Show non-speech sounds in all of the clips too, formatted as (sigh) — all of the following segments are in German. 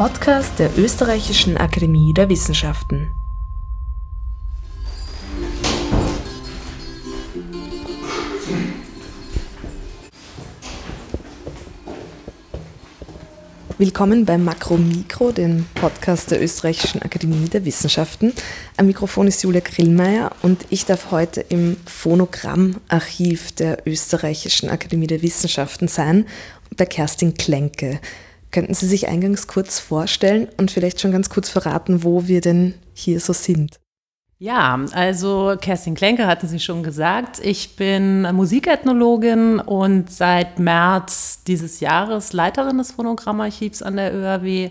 Podcast der Österreichischen Akademie der Wissenschaften. Willkommen beim Makromikro, dem Podcast der Österreichischen Akademie der Wissenschaften. Am Mikrofon ist Julia Grillmeier und ich darf heute im Phonogrammarchiv der Österreichischen Akademie der Wissenschaften sein, bei Kerstin Klenke. Könnten Sie sich eingangs kurz vorstellen und vielleicht schon ganz kurz verraten, wo wir denn hier so sind? Ja, also Kerstin Klenke hatten Sie schon gesagt. Ich bin Musikethnologin und seit März dieses Jahres Leiterin des Phonogrammarchivs an der ÖAW.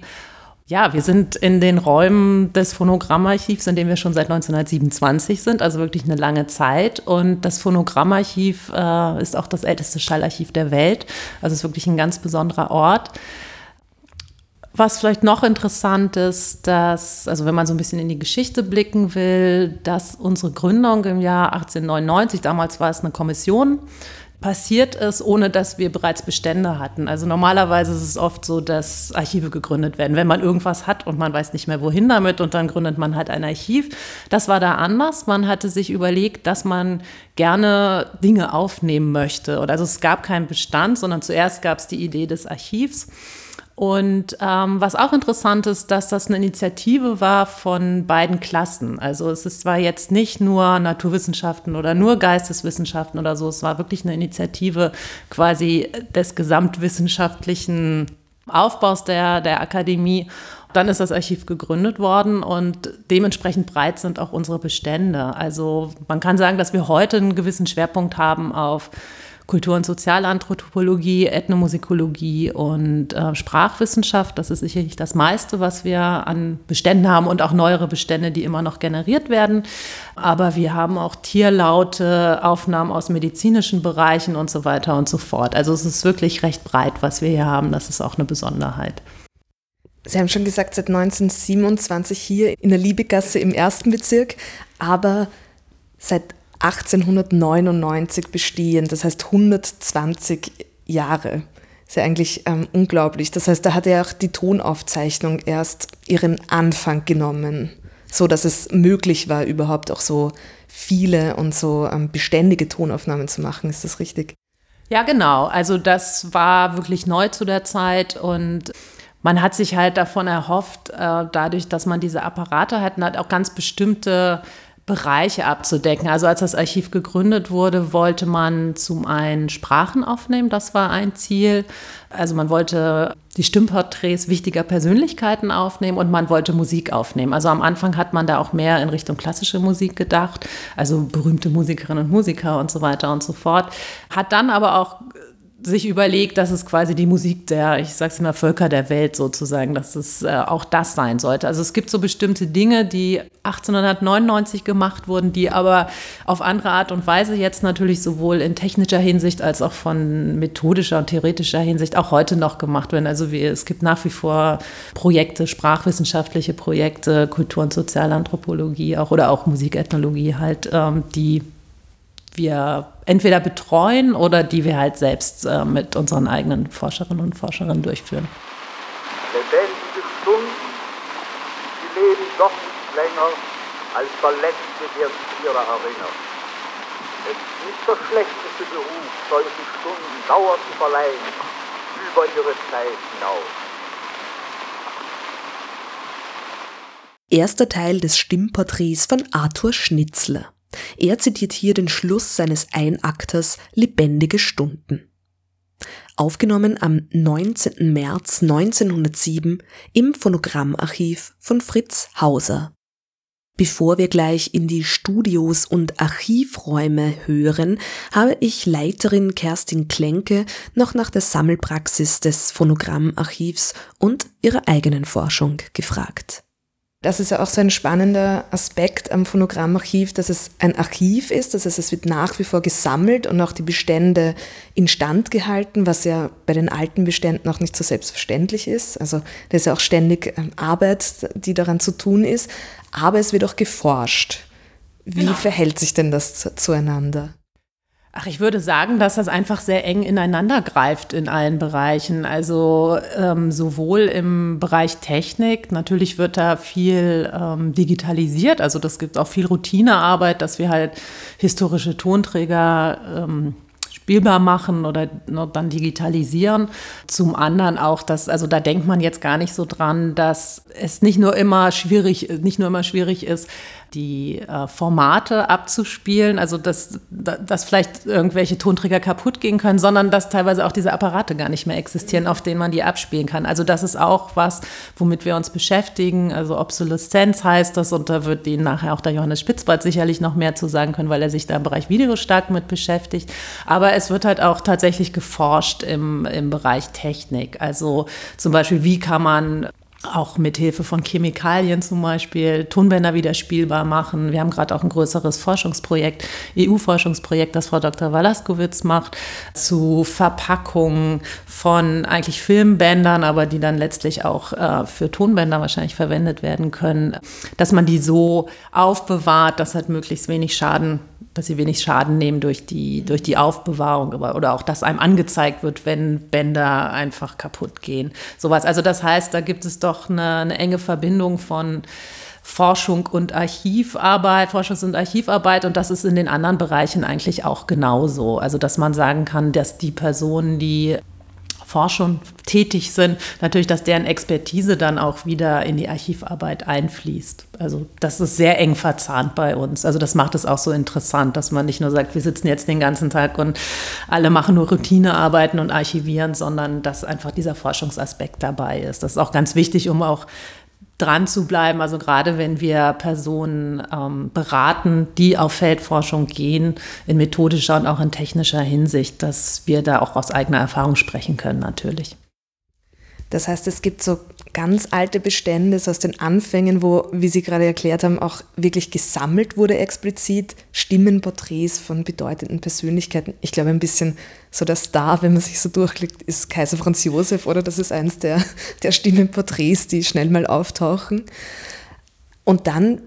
Ja, wir sind in den Räumen des Phonogrammarchivs, in dem wir schon seit 1927 sind, also wirklich eine lange Zeit. Und das Phonogrammarchiv äh, ist auch das älteste Schallarchiv der Welt. Also es ist wirklich ein ganz besonderer Ort. Was vielleicht noch interessant ist, dass, also wenn man so ein bisschen in die Geschichte blicken will, dass unsere Gründung im Jahr 1899, damals war es eine Kommission, passiert ist, ohne dass wir bereits Bestände hatten. Also normalerweise ist es oft so, dass Archive gegründet werden, wenn man irgendwas hat und man weiß nicht mehr wohin damit und dann gründet man halt ein Archiv. Das war da anders. Man hatte sich überlegt, dass man gerne Dinge aufnehmen möchte. also es gab keinen Bestand, sondern zuerst gab es die Idee des Archivs. Und ähm, was auch interessant ist, dass das eine Initiative war von beiden Klassen. Also es ist zwar jetzt nicht nur Naturwissenschaften oder nur Geisteswissenschaften oder so, es war wirklich eine Initiative quasi des gesamtwissenschaftlichen Aufbaus der, der Akademie. Dann ist das Archiv gegründet worden und dementsprechend breit sind auch unsere Bestände. Also man kann sagen, dass wir heute einen gewissen Schwerpunkt haben auf Kultur- und Sozialanthropologie, Ethnomusikologie und äh, Sprachwissenschaft. Das ist sicherlich das meiste, was wir an Beständen haben und auch neuere Bestände, die immer noch generiert werden. Aber wir haben auch Tierlaute, Aufnahmen aus medizinischen Bereichen und so weiter und so fort. Also es ist wirklich recht breit, was wir hier haben. Das ist auch eine Besonderheit. Sie haben schon gesagt, seit 1927 hier in der Liebegasse im ersten Bezirk, aber seit 1899 bestehen, das heißt 120 Jahre. ist ja eigentlich ähm, unglaublich. Das heißt, da hat ja auch die Tonaufzeichnung erst ihren Anfang genommen, so dass es möglich war, überhaupt auch so viele und so ähm, beständige Tonaufnahmen zu machen. Ist das richtig? Ja, genau. Also das war wirklich neu zu der Zeit und man hat sich halt davon erhofft, äh, dadurch, dass man diese Apparate hat, hat auch ganz bestimmte Bereiche abzudecken. Also als das Archiv gegründet wurde, wollte man zum einen Sprachen aufnehmen, das war ein Ziel. Also man wollte die Stimmporträts wichtiger Persönlichkeiten aufnehmen und man wollte Musik aufnehmen. Also am Anfang hat man da auch mehr in Richtung klassische Musik gedacht, also berühmte Musikerinnen und Musiker und so weiter und so fort. Hat dann aber auch sich überlegt, dass es quasi die Musik der, ich sag's immer, Völker der Welt sozusagen, dass es äh, auch das sein sollte. Also es gibt so bestimmte Dinge, die 1899 gemacht wurden, die aber auf andere Art und Weise jetzt natürlich sowohl in technischer Hinsicht als auch von methodischer und theoretischer Hinsicht auch heute noch gemacht werden. Also wir, es gibt nach wie vor Projekte, sprachwissenschaftliche Projekte, Kultur- und Sozialanthropologie auch oder auch Musikethnologie halt, ähm, die wir entweder betreuen oder die wir halt selbst äh, mit unseren eigenen Forscherinnen und Forschern durchführen. Lebendige Stunden, die leben doch nicht länger, als der letzte, der sich ihrer erinnert. Es ist nicht der schlechteste Beruf, solche Stunden Dauer zu verleihen, über ihre Zeit hinaus. Erster Teil des Stimmporträts von Arthur Schnitzler. Er zitiert hier den Schluss seines Einakters Lebendige Stunden. Aufgenommen am 19. März 1907 im Phonogrammarchiv von Fritz Hauser. Bevor wir gleich in die Studios und Archivräume hören, habe ich Leiterin Kerstin Klenke noch nach der Sammelpraxis des Phonogrammarchivs und ihrer eigenen Forschung gefragt. Das ist ja auch so ein spannender Aspekt am Phonogrammarchiv, dass es ein Archiv ist, das heißt, es wird nach wie vor gesammelt und auch die Bestände instand gehalten, was ja bei den alten Beständen auch nicht so selbstverständlich ist. Also da ist ja auch ständig ähm, Arbeit, die daran zu tun ist, aber es wird auch geforscht. Wie genau. verhält sich denn das zueinander? Ach, ich würde sagen, dass das einfach sehr eng ineinander greift in allen Bereichen. Also ähm, sowohl im Bereich Technik, natürlich wird da viel ähm, digitalisiert, also das gibt auch viel Routinearbeit, dass wir halt historische Tonträger ähm, spielbar machen oder dann digitalisieren. Zum anderen auch, dass, also da denkt man jetzt gar nicht so dran, dass es nicht nur immer schwierig, nicht nur immer schwierig ist, die äh, Formate abzuspielen, also dass, dass vielleicht irgendwelche Tonträger kaputt gehen können, sondern dass teilweise auch diese Apparate gar nicht mehr existieren, auf denen man die abspielen kann. Also das ist auch was, womit wir uns beschäftigen. Also Obsoleszenz heißt das und da wird Ihnen nachher auch der Johannes Spitzbart sicherlich noch mehr zu sagen können, weil er sich da im Bereich Video stark mit beschäftigt. Aber es wird halt auch tatsächlich geforscht im, im Bereich Technik. Also zum Beispiel, wie kann man auch mit Hilfe von Chemikalien zum Beispiel Tonbänder wieder spielbar machen. Wir haben gerade auch ein größeres Forschungsprojekt, EU-Forschungsprojekt, das Frau Dr. Walaskowitz macht, zu Verpackungen von eigentlich Filmbändern, aber die dann letztlich auch äh, für Tonbänder wahrscheinlich verwendet werden können, dass man die so aufbewahrt, dass halt möglichst wenig Schaden dass sie wenig Schaden nehmen durch die, durch die Aufbewahrung oder auch, dass einem angezeigt wird, wenn Bänder einfach kaputt gehen. Sowas. Also das heißt, da gibt es doch eine, eine enge Verbindung von Forschung und Archivarbeit, Forschungs- und Archivarbeit und das ist in den anderen Bereichen eigentlich auch genauso. Also dass man sagen kann, dass die Personen, die Forschung tätig sind, natürlich, dass deren Expertise dann auch wieder in die Archivarbeit einfließt. Also das ist sehr eng verzahnt bei uns. Also das macht es auch so interessant, dass man nicht nur sagt, wir sitzen jetzt den ganzen Tag und alle machen nur Routinearbeiten und archivieren, sondern dass einfach dieser Forschungsaspekt dabei ist. Das ist auch ganz wichtig, um auch dran zu bleiben. Also gerade wenn wir Personen ähm, beraten, die auf Feldforschung gehen, in methodischer und auch in technischer Hinsicht, dass wir da auch aus eigener Erfahrung sprechen können natürlich. Das heißt, es gibt so ganz alte Bestände so aus den Anfängen, wo, wie Sie gerade erklärt haben, auch wirklich gesammelt wurde explizit Stimmenporträts von bedeutenden Persönlichkeiten. Ich glaube, ein bisschen so der Star, wenn man sich so durchklickt, ist Kaiser Franz Josef oder das ist eins der, der Stimmenporträts, die schnell mal auftauchen. Und dann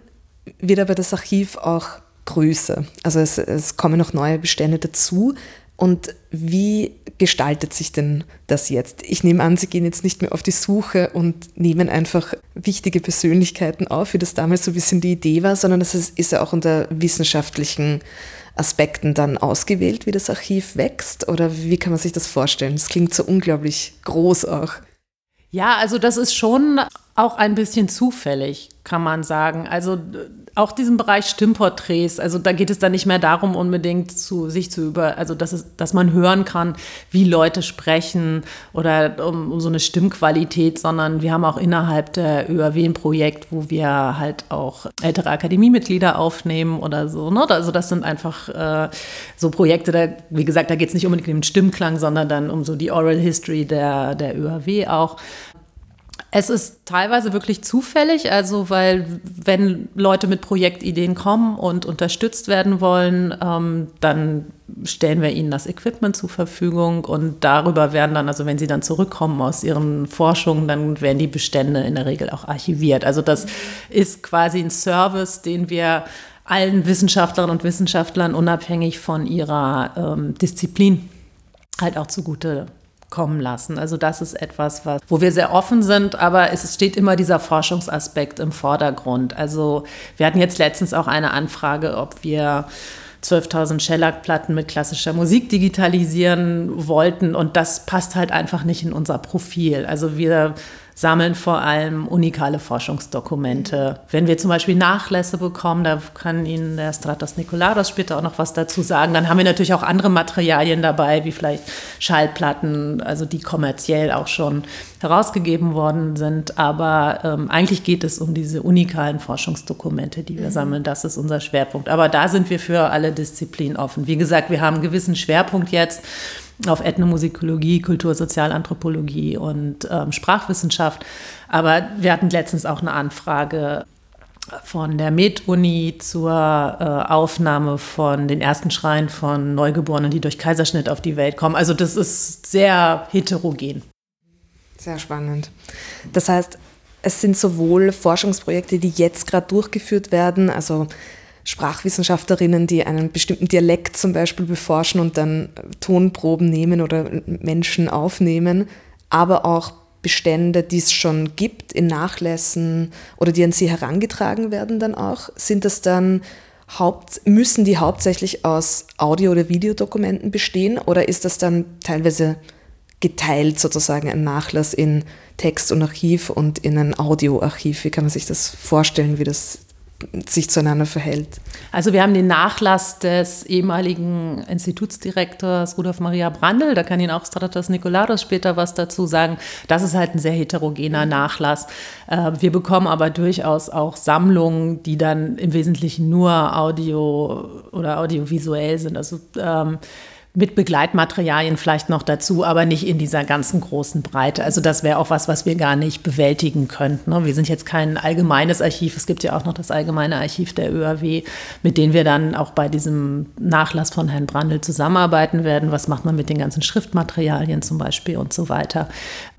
wird aber das Archiv auch größer. Also es, es kommen noch neue Bestände dazu. Und wie gestaltet sich denn das jetzt? Ich nehme an, Sie gehen jetzt nicht mehr auf die Suche und nehmen einfach wichtige Persönlichkeiten auf, wie das damals so ein bisschen die Idee war, sondern es ist ja auch unter wissenschaftlichen Aspekten dann ausgewählt, wie das Archiv wächst? Oder wie kann man sich das vorstellen? Das klingt so unglaublich groß auch. Ja, also das ist schon auch ein bisschen zufällig, kann man sagen. Also auch diesen Bereich Stimmporträts, also da geht es dann nicht mehr darum, unbedingt zu sich zu über, also dass, es, dass man hören kann, wie Leute sprechen oder um, um so eine Stimmqualität, sondern wir haben auch innerhalb der ÖAW ein Projekt, wo wir halt auch ältere Akademiemitglieder aufnehmen oder so. Ne? Also das sind einfach äh, so Projekte, da, wie gesagt, da geht es nicht unbedingt um den Stimmklang, sondern dann um so die Oral History der, der ÖAW auch. Es ist teilweise wirklich zufällig, also weil wenn Leute mit Projektideen kommen und unterstützt werden wollen, ähm, dann stellen wir ihnen das Equipment zur Verfügung und darüber werden dann, also wenn sie dann zurückkommen aus ihren Forschungen, dann werden die Bestände in der Regel auch archiviert. Also das ist quasi ein Service, den wir allen Wissenschaftlerinnen und Wissenschaftlern unabhängig von ihrer ähm, Disziplin halt auch zugute kommen lassen. Also das ist etwas, was, wo wir sehr offen sind, aber es steht immer dieser Forschungsaspekt im Vordergrund. Also wir hatten jetzt letztens auch eine Anfrage, ob wir 12.000 Shellac-Platten mit klassischer Musik digitalisieren wollten und das passt halt einfach nicht in unser Profil. Also wir sammeln vor allem unikale Forschungsdokumente. Wenn wir zum Beispiel Nachlässe bekommen, da kann Ihnen der Stratos Nikolaros später auch noch was dazu sagen, dann haben wir natürlich auch andere Materialien dabei, wie vielleicht Schallplatten, also die kommerziell auch schon herausgegeben worden sind. Aber ähm, eigentlich geht es um diese unikalen Forschungsdokumente, die wir mhm. sammeln. Das ist unser Schwerpunkt. Aber da sind wir für alle Disziplinen offen. Wie gesagt, wir haben einen gewissen Schwerpunkt jetzt auf Ethnomusikologie, Kultursozialanthropologie und ähm, Sprachwissenschaft. Aber wir hatten letztens auch eine Anfrage von der Med-Uni zur äh, Aufnahme von den ersten Schreien von Neugeborenen, die durch Kaiserschnitt auf die Welt kommen. Also das ist sehr heterogen. Sehr spannend. Das heißt, es sind sowohl Forschungsprojekte, die jetzt gerade durchgeführt werden, also Sprachwissenschaftlerinnen, die einen bestimmten Dialekt zum Beispiel beforschen und dann Tonproben nehmen oder Menschen aufnehmen, aber auch Bestände, die es schon gibt in Nachlässen oder die an sie herangetragen werden dann auch? Sind das dann Haupt, müssen die hauptsächlich aus Audio- oder Videodokumenten bestehen oder ist das dann teilweise geteilt sozusagen ein Nachlass in Text und Archiv und in ein Audioarchiv? Wie kann man sich das vorstellen, wie das sich zueinander verhält. Also wir haben den Nachlass des ehemaligen Institutsdirektors Rudolf Maria Brandl, da kann Ihnen auch Stratos Nikolados später was dazu sagen. Das ist halt ein sehr heterogener Nachlass. Äh, wir bekommen aber durchaus auch Sammlungen, die dann im Wesentlichen nur audio oder audiovisuell sind. Also ähm, mit Begleitmaterialien vielleicht noch dazu, aber nicht in dieser ganzen großen Breite. Also das wäre auch was, was wir gar nicht bewältigen könnten. Ne? Wir sind jetzt kein allgemeines Archiv. Es gibt ja auch noch das allgemeine Archiv der ÖAW, mit denen wir dann auch bei diesem Nachlass von Herrn Brandl zusammenarbeiten werden. Was macht man mit den ganzen Schriftmaterialien zum Beispiel und so weiter.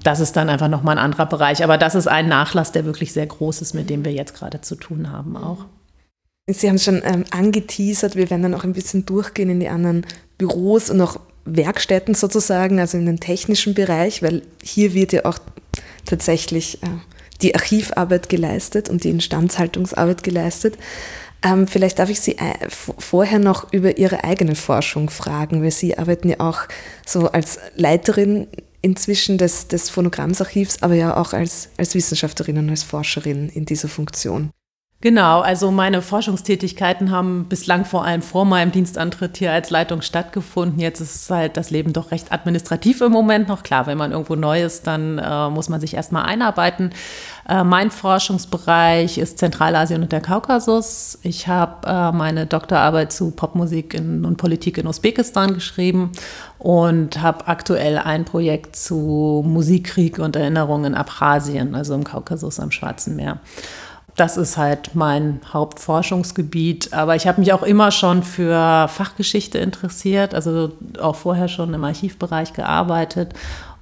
Das ist dann einfach nochmal ein anderer Bereich. Aber das ist ein Nachlass, der wirklich sehr groß ist, mit dem wir jetzt gerade zu tun haben auch. Sie haben es schon ähm, angeteasert, wir werden dann auch ein bisschen durchgehen in die anderen Büros und auch Werkstätten sozusagen, also in den technischen Bereich, weil hier wird ja auch tatsächlich äh, die Archivarbeit geleistet und die Instandhaltungsarbeit geleistet. Ähm, vielleicht darf ich Sie äh, vorher noch über Ihre eigene Forschung fragen, weil Sie arbeiten ja auch so als Leiterin inzwischen des, des Phonogrammsarchivs, aber ja auch als, als Wissenschaftlerin und als Forscherin in dieser Funktion. Genau, also meine Forschungstätigkeiten haben bislang vor allem vor meinem Dienstantritt hier als Leitung stattgefunden. Jetzt ist halt das Leben doch recht administrativ im Moment noch. Klar, wenn man irgendwo neu ist, dann äh, muss man sich erstmal einarbeiten. Äh, mein Forschungsbereich ist Zentralasien und der Kaukasus. Ich habe äh, meine Doktorarbeit zu Popmusik in, und Politik in Usbekistan geschrieben und habe aktuell ein Projekt zu Musikkrieg und Erinnerungen in Abchasien, also im Kaukasus am Schwarzen Meer das ist halt mein Hauptforschungsgebiet. Aber ich habe mich auch immer schon für Fachgeschichte interessiert, also auch vorher schon im Archivbereich gearbeitet.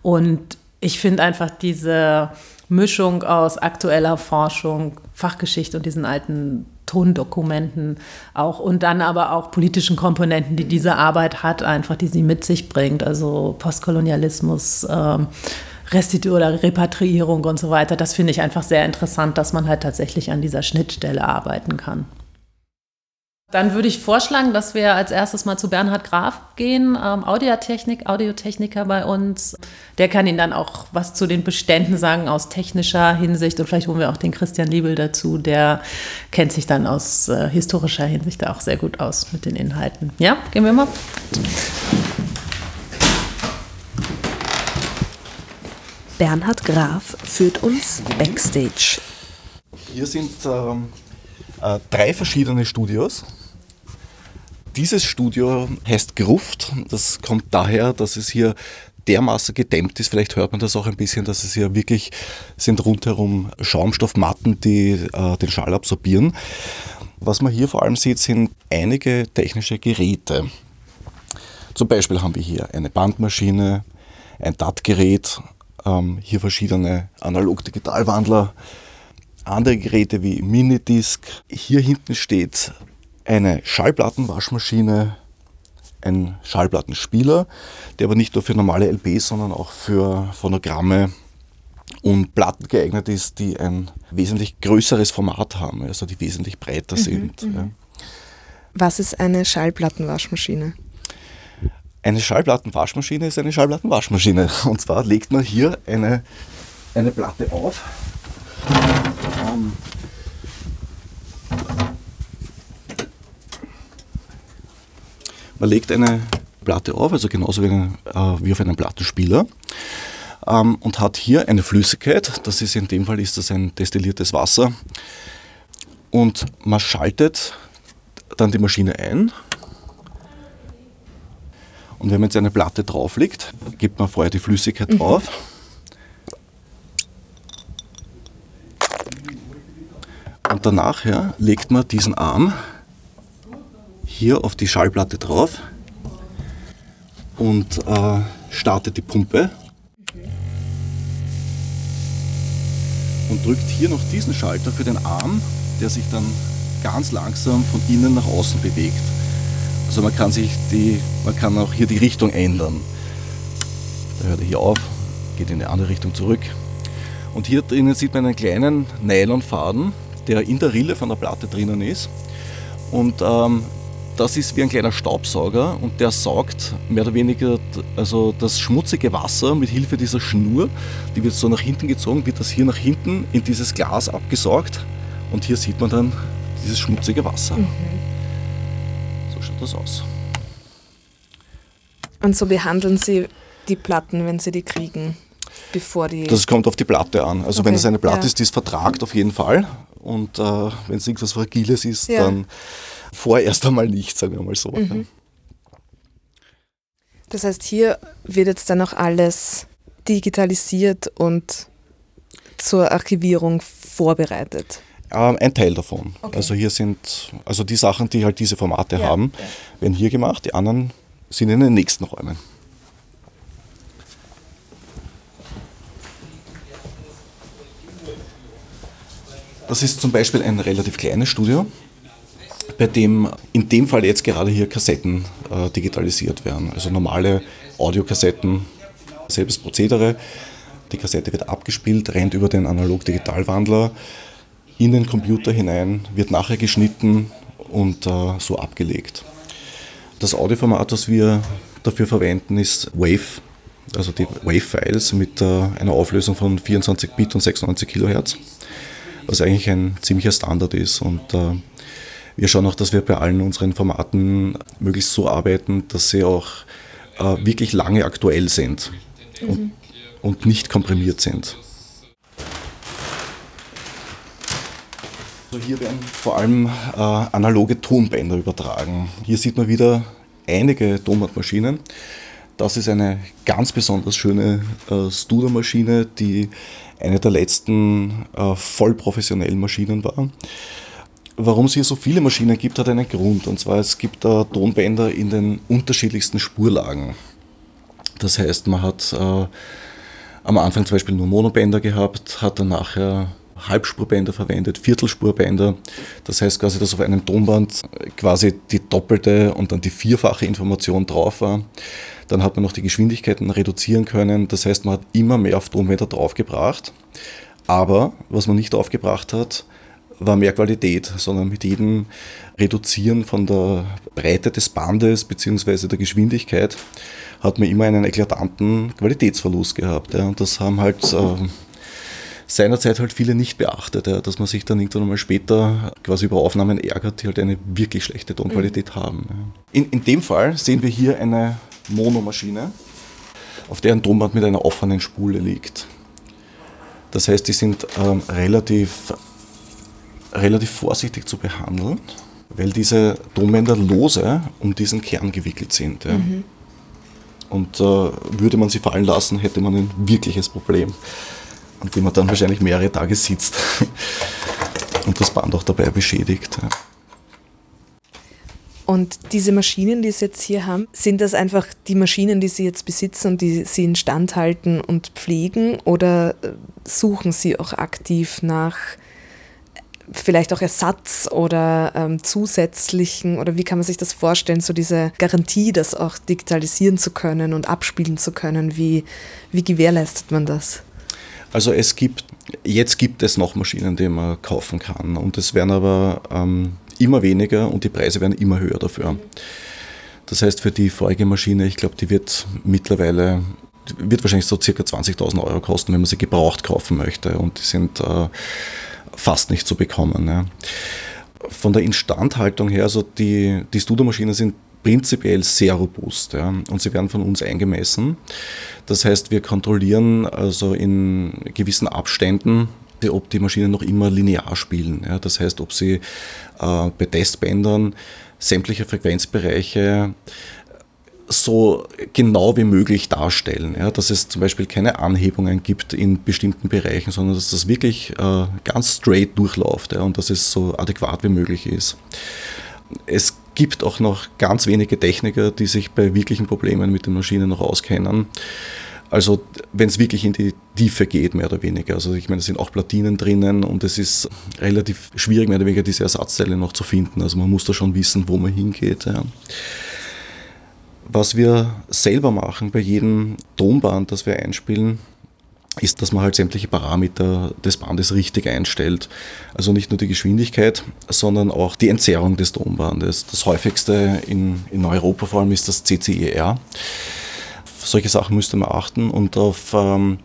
Und ich finde einfach diese Mischung aus aktueller Forschung, Fachgeschichte und diesen alten Tondokumenten auch und dann aber auch politischen Komponenten, die diese Arbeit hat, einfach die sie mit sich bringt, also Postkolonialismus. Ähm, Restitu oder Repatriierung und so weiter. Das finde ich einfach sehr interessant, dass man halt tatsächlich an dieser Schnittstelle arbeiten kann. Dann würde ich vorschlagen, dass wir als erstes mal zu Bernhard Graf gehen, ähm, Audiotechnik, Audiotechniker bei uns. Der kann Ihnen dann auch was zu den Beständen sagen aus technischer Hinsicht und vielleicht holen wir auch den Christian Liebel dazu, der kennt sich dann aus äh, historischer Hinsicht auch sehr gut aus mit den Inhalten. Ja, gehen wir mal. Bernhard Graf führt uns backstage. Hier sind ähm, äh, drei verschiedene Studios. Dieses Studio heißt Gruft. Das kommt daher, dass es hier dermaßen gedämmt ist, vielleicht hört man das auch ein bisschen, dass es hier wirklich sind rundherum Schaumstoffmatten, die äh, den Schall absorbieren. Was man hier vor allem sieht, sind einige technische Geräte. Zum Beispiel haben wir hier eine Bandmaschine, ein DAT-Gerät, ähm, hier verschiedene Analog-Digitalwandler, andere Geräte wie Minidisc. Hier hinten steht eine Schallplattenwaschmaschine, ein Schallplattenspieler, der aber nicht nur für normale LPs, sondern auch für Phonogramme und Platten geeignet ist, die ein wesentlich größeres Format haben, also die wesentlich breiter mhm, sind. Mhm. Ja. Was ist eine Schallplattenwaschmaschine? Eine Schallplattenwaschmaschine ist eine Schallplattenwaschmaschine. (laughs) Und zwar legt man hier eine, eine Platte auf. Ähm, man legt eine Platte auf, also genauso wie, eine, äh, wie auf einem Plattenspieler. Ähm, und hat hier eine Flüssigkeit, das ist in dem Fall ist das ein destilliertes Wasser. Und man schaltet dann die Maschine ein und wenn man jetzt eine Platte drauf legt, gibt man vorher die Flüssigkeit mhm. drauf. Und danach ja, legt man diesen Arm hier auf die Schallplatte drauf und äh, startet die Pumpe und drückt hier noch diesen Schalter für den Arm, der sich dann ganz langsam von innen nach außen bewegt. Also man kann sich die, man kann auch hier die Richtung ändern. Da hört er hier auf, geht in eine andere Richtung zurück. Und hier drinnen sieht man einen kleinen Nylonfaden, der in der Rille von der Platte drinnen ist. Und ähm, das ist wie ein kleiner Staubsauger und der saugt mehr oder weniger also das schmutzige Wasser mit Hilfe dieser Schnur, die wird so nach hinten gezogen, wird das hier nach hinten in dieses Glas abgesaugt und hier sieht man dann dieses schmutzige Wasser. Mhm. Das aus. Und so behandeln Sie die Platten, wenn Sie die kriegen, bevor die. Das kommt auf die Platte an. Also okay. wenn es eine Platte ja. ist, die es vertragt auf jeden Fall. Und äh, wenn es irgendwas Fragiles ist, ja. dann vorerst einmal nicht, sagen wir mal so. Mhm. Das heißt, hier wird jetzt dann auch alles digitalisiert und zur Archivierung vorbereitet. Ähm, ein Teil davon. Okay. Also hier sind, also die Sachen, die halt diese Formate ja, haben, werden hier gemacht, die anderen sind in den nächsten Räumen. Das ist zum Beispiel ein relativ kleines Studio bei dem in dem Fall jetzt gerade hier Kassetten äh, digitalisiert werden. Also normale Audiokassetten, selbes Prozedere. Die Kassette wird abgespielt, rennt über den Analog-Digital-Wandler in den Computer hinein, wird nachher geschnitten und äh, so abgelegt. Das Audioformat, das wir dafür verwenden, ist WAVE, also die WAVE-Files mit äh, einer Auflösung von 24 Bit und 96 Kilohertz, was eigentlich ein ziemlicher Standard ist. Und äh, wir schauen auch, dass wir bei allen unseren Formaten möglichst so arbeiten, dass sie auch äh, wirklich lange aktuell sind und, und nicht komprimiert sind. Also hier werden vor allem äh, analoge Tonbänder übertragen. Hier sieht man wieder einige Tonbandmaschinen. Das ist eine ganz besonders schöne äh, Studer-Maschine, die eine der letzten äh, voll professionellen Maschinen war. Warum es hier so viele Maschinen gibt, hat einen Grund. Und zwar, es gibt äh, Tonbänder in den unterschiedlichsten Spurlagen. Das heißt, man hat äh, am Anfang zum Beispiel nur Monobänder gehabt, hat dann nachher Halbspurbänder verwendet, Viertelspurbänder. Das heißt quasi, dass auf einem Tonband quasi die doppelte und dann die vierfache Information drauf war. Dann hat man noch die Geschwindigkeiten reduzieren können. Das heißt, man hat immer mehr auf Tonbänder draufgebracht. Aber was man nicht aufgebracht hat, war mehr Qualität, sondern mit jedem Reduzieren von der Breite des Bandes bzw. der Geschwindigkeit hat man immer einen eklatanten Qualitätsverlust gehabt. Ja. Und das haben halt äh, seinerzeit halt viele nicht beachtet, ja, dass man sich dann irgendwann mal später quasi über Aufnahmen ärgert, die halt eine wirklich schlechte Tonqualität mhm. haben. Ja. In, in dem Fall sehen wir hier eine Monomaschine, auf der ein Tonband mit einer offenen Spule liegt. Das heißt, die sind ähm, relativ relativ vorsichtig zu behandeln, weil diese Tonbänder lose um diesen Kern gewickelt sind. Ja. Mhm. Und äh, würde man sie fallen lassen, hätte man ein wirkliches Problem, an dem man dann wahrscheinlich mehrere Tage sitzt (laughs) und das Band auch dabei beschädigt. Und diese Maschinen, die Sie jetzt hier haben, sind das einfach die Maschinen, die Sie jetzt besitzen und die Sie instand halten und pflegen? Oder äh, suchen Sie auch aktiv nach vielleicht auch Ersatz oder ähm, zusätzlichen oder wie kann man sich das vorstellen, so diese Garantie, das auch digitalisieren zu können und abspielen zu können, wie, wie gewährleistet man das? Also es gibt, jetzt gibt es noch Maschinen, die man kaufen kann und es werden aber ähm, immer weniger und die Preise werden immer höher dafür. Das heißt, für die vorige Maschine, ich glaube, die wird mittlerweile wird wahrscheinlich so circa 20.000 Euro kosten, wenn man sie gebraucht kaufen möchte. Und die sind äh, fast nicht zu bekommen. Ja. Von der Instandhaltung her, also die, die Studio-Maschinen sind prinzipiell sehr robust ja, und sie werden von uns eingemessen. Das heißt, wir kontrollieren also in gewissen Abständen, ob die Maschinen noch immer linear spielen. Ja. Das heißt, ob sie äh, bei Testbändern sämtliche Frequenzbereiche so genau wie möglich darstellen. Ja, dass es zum Beispiel keine Anhebungen gibt in bestimmten Bereichen, sondern dass das wirklich äh, ganz straight durchläuft ja, und dass es so adäquat wie möglich ist. Es gibt auch noch ganz wenige Techniker, die sich bei wirklichen Problemen mit den Maschinen noch auskennen. Also wenn es wirklich in die Tiefe geht, mehr oder weniger. Also ich meine, es sind auch Platinen drinnen und es ist relativ schwierig, mehr oder weniger diese Ersatzteile noch zu finden. Also man muss da schon wissen, wo man hingeht. Ja. Was wir selber machen bei jedem Tonband, das wir einspielen, ist, dass man halt sämtliche Parameter des Bandes richtig einstellt. Also nicht nur die Geschwindigkeit, sondern auch die Entzerrung des Tonbandes. Das häufigste in, in Europa vor allem ist das CCER solche Sachen müsste man achten und auf, ähm,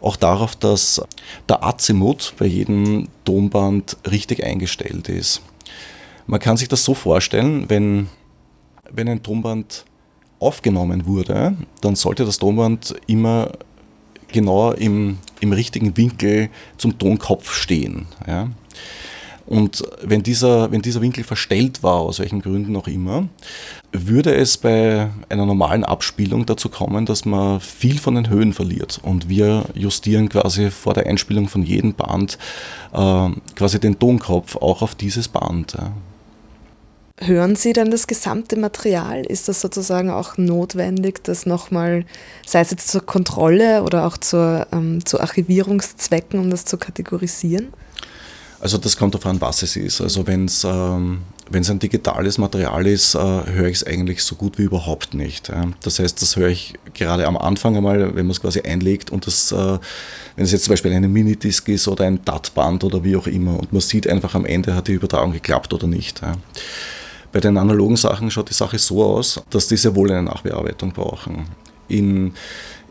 auch darauf, dass der Azimut bei jedem Tonband richtig eingestellt ist. Man kann sich das so vorstellen, wenn, wenn ein Tonband aufgenommen wurde, dann sollte das Tonband immer genau im, im richtigen Winkel zum Tonkopf stehen. Ja. Und wenn dieser, wenn dieser Winkel verstellt war, aus welchen Gründen auch immer, würde es bei einer normalen Abspielung dazu kommen, dass man viel von den Höhen verliert. Und wir justieren quasi vor der Einspielung von jedem Band äh, quasi den Tonkopf auch auf dieses Band. Ja. Hören Sie dann das gesamte Material? Ist das sozusagen auch notwendig, das nochmal, sei es jetzt zur Kontrolle oder auch zur, ähm, zu Archivierungszwecken, um das zu kategorisieren? Also das kommt an, was es ist. Also wenn es ähm, ein digitales Material ist, äh, höre ich es eigentlich so gut wie überhaupt nicht. Ja. Das heißt, das höre ich gerade am Anfang einmal, wenn man es quasi einlegt und das, äh, wenn es jetzt zum Beispiel eine Minidisc ist oder ein DAT-Band oder wie auch immer und man sieht einfach am Ende, hat die Übertragung geklappt oder nicht. Ja. Bei den analogen Sachen schaut die Sache so aus, dass die sehr wohl eine Nachbearbeitung brauchen. In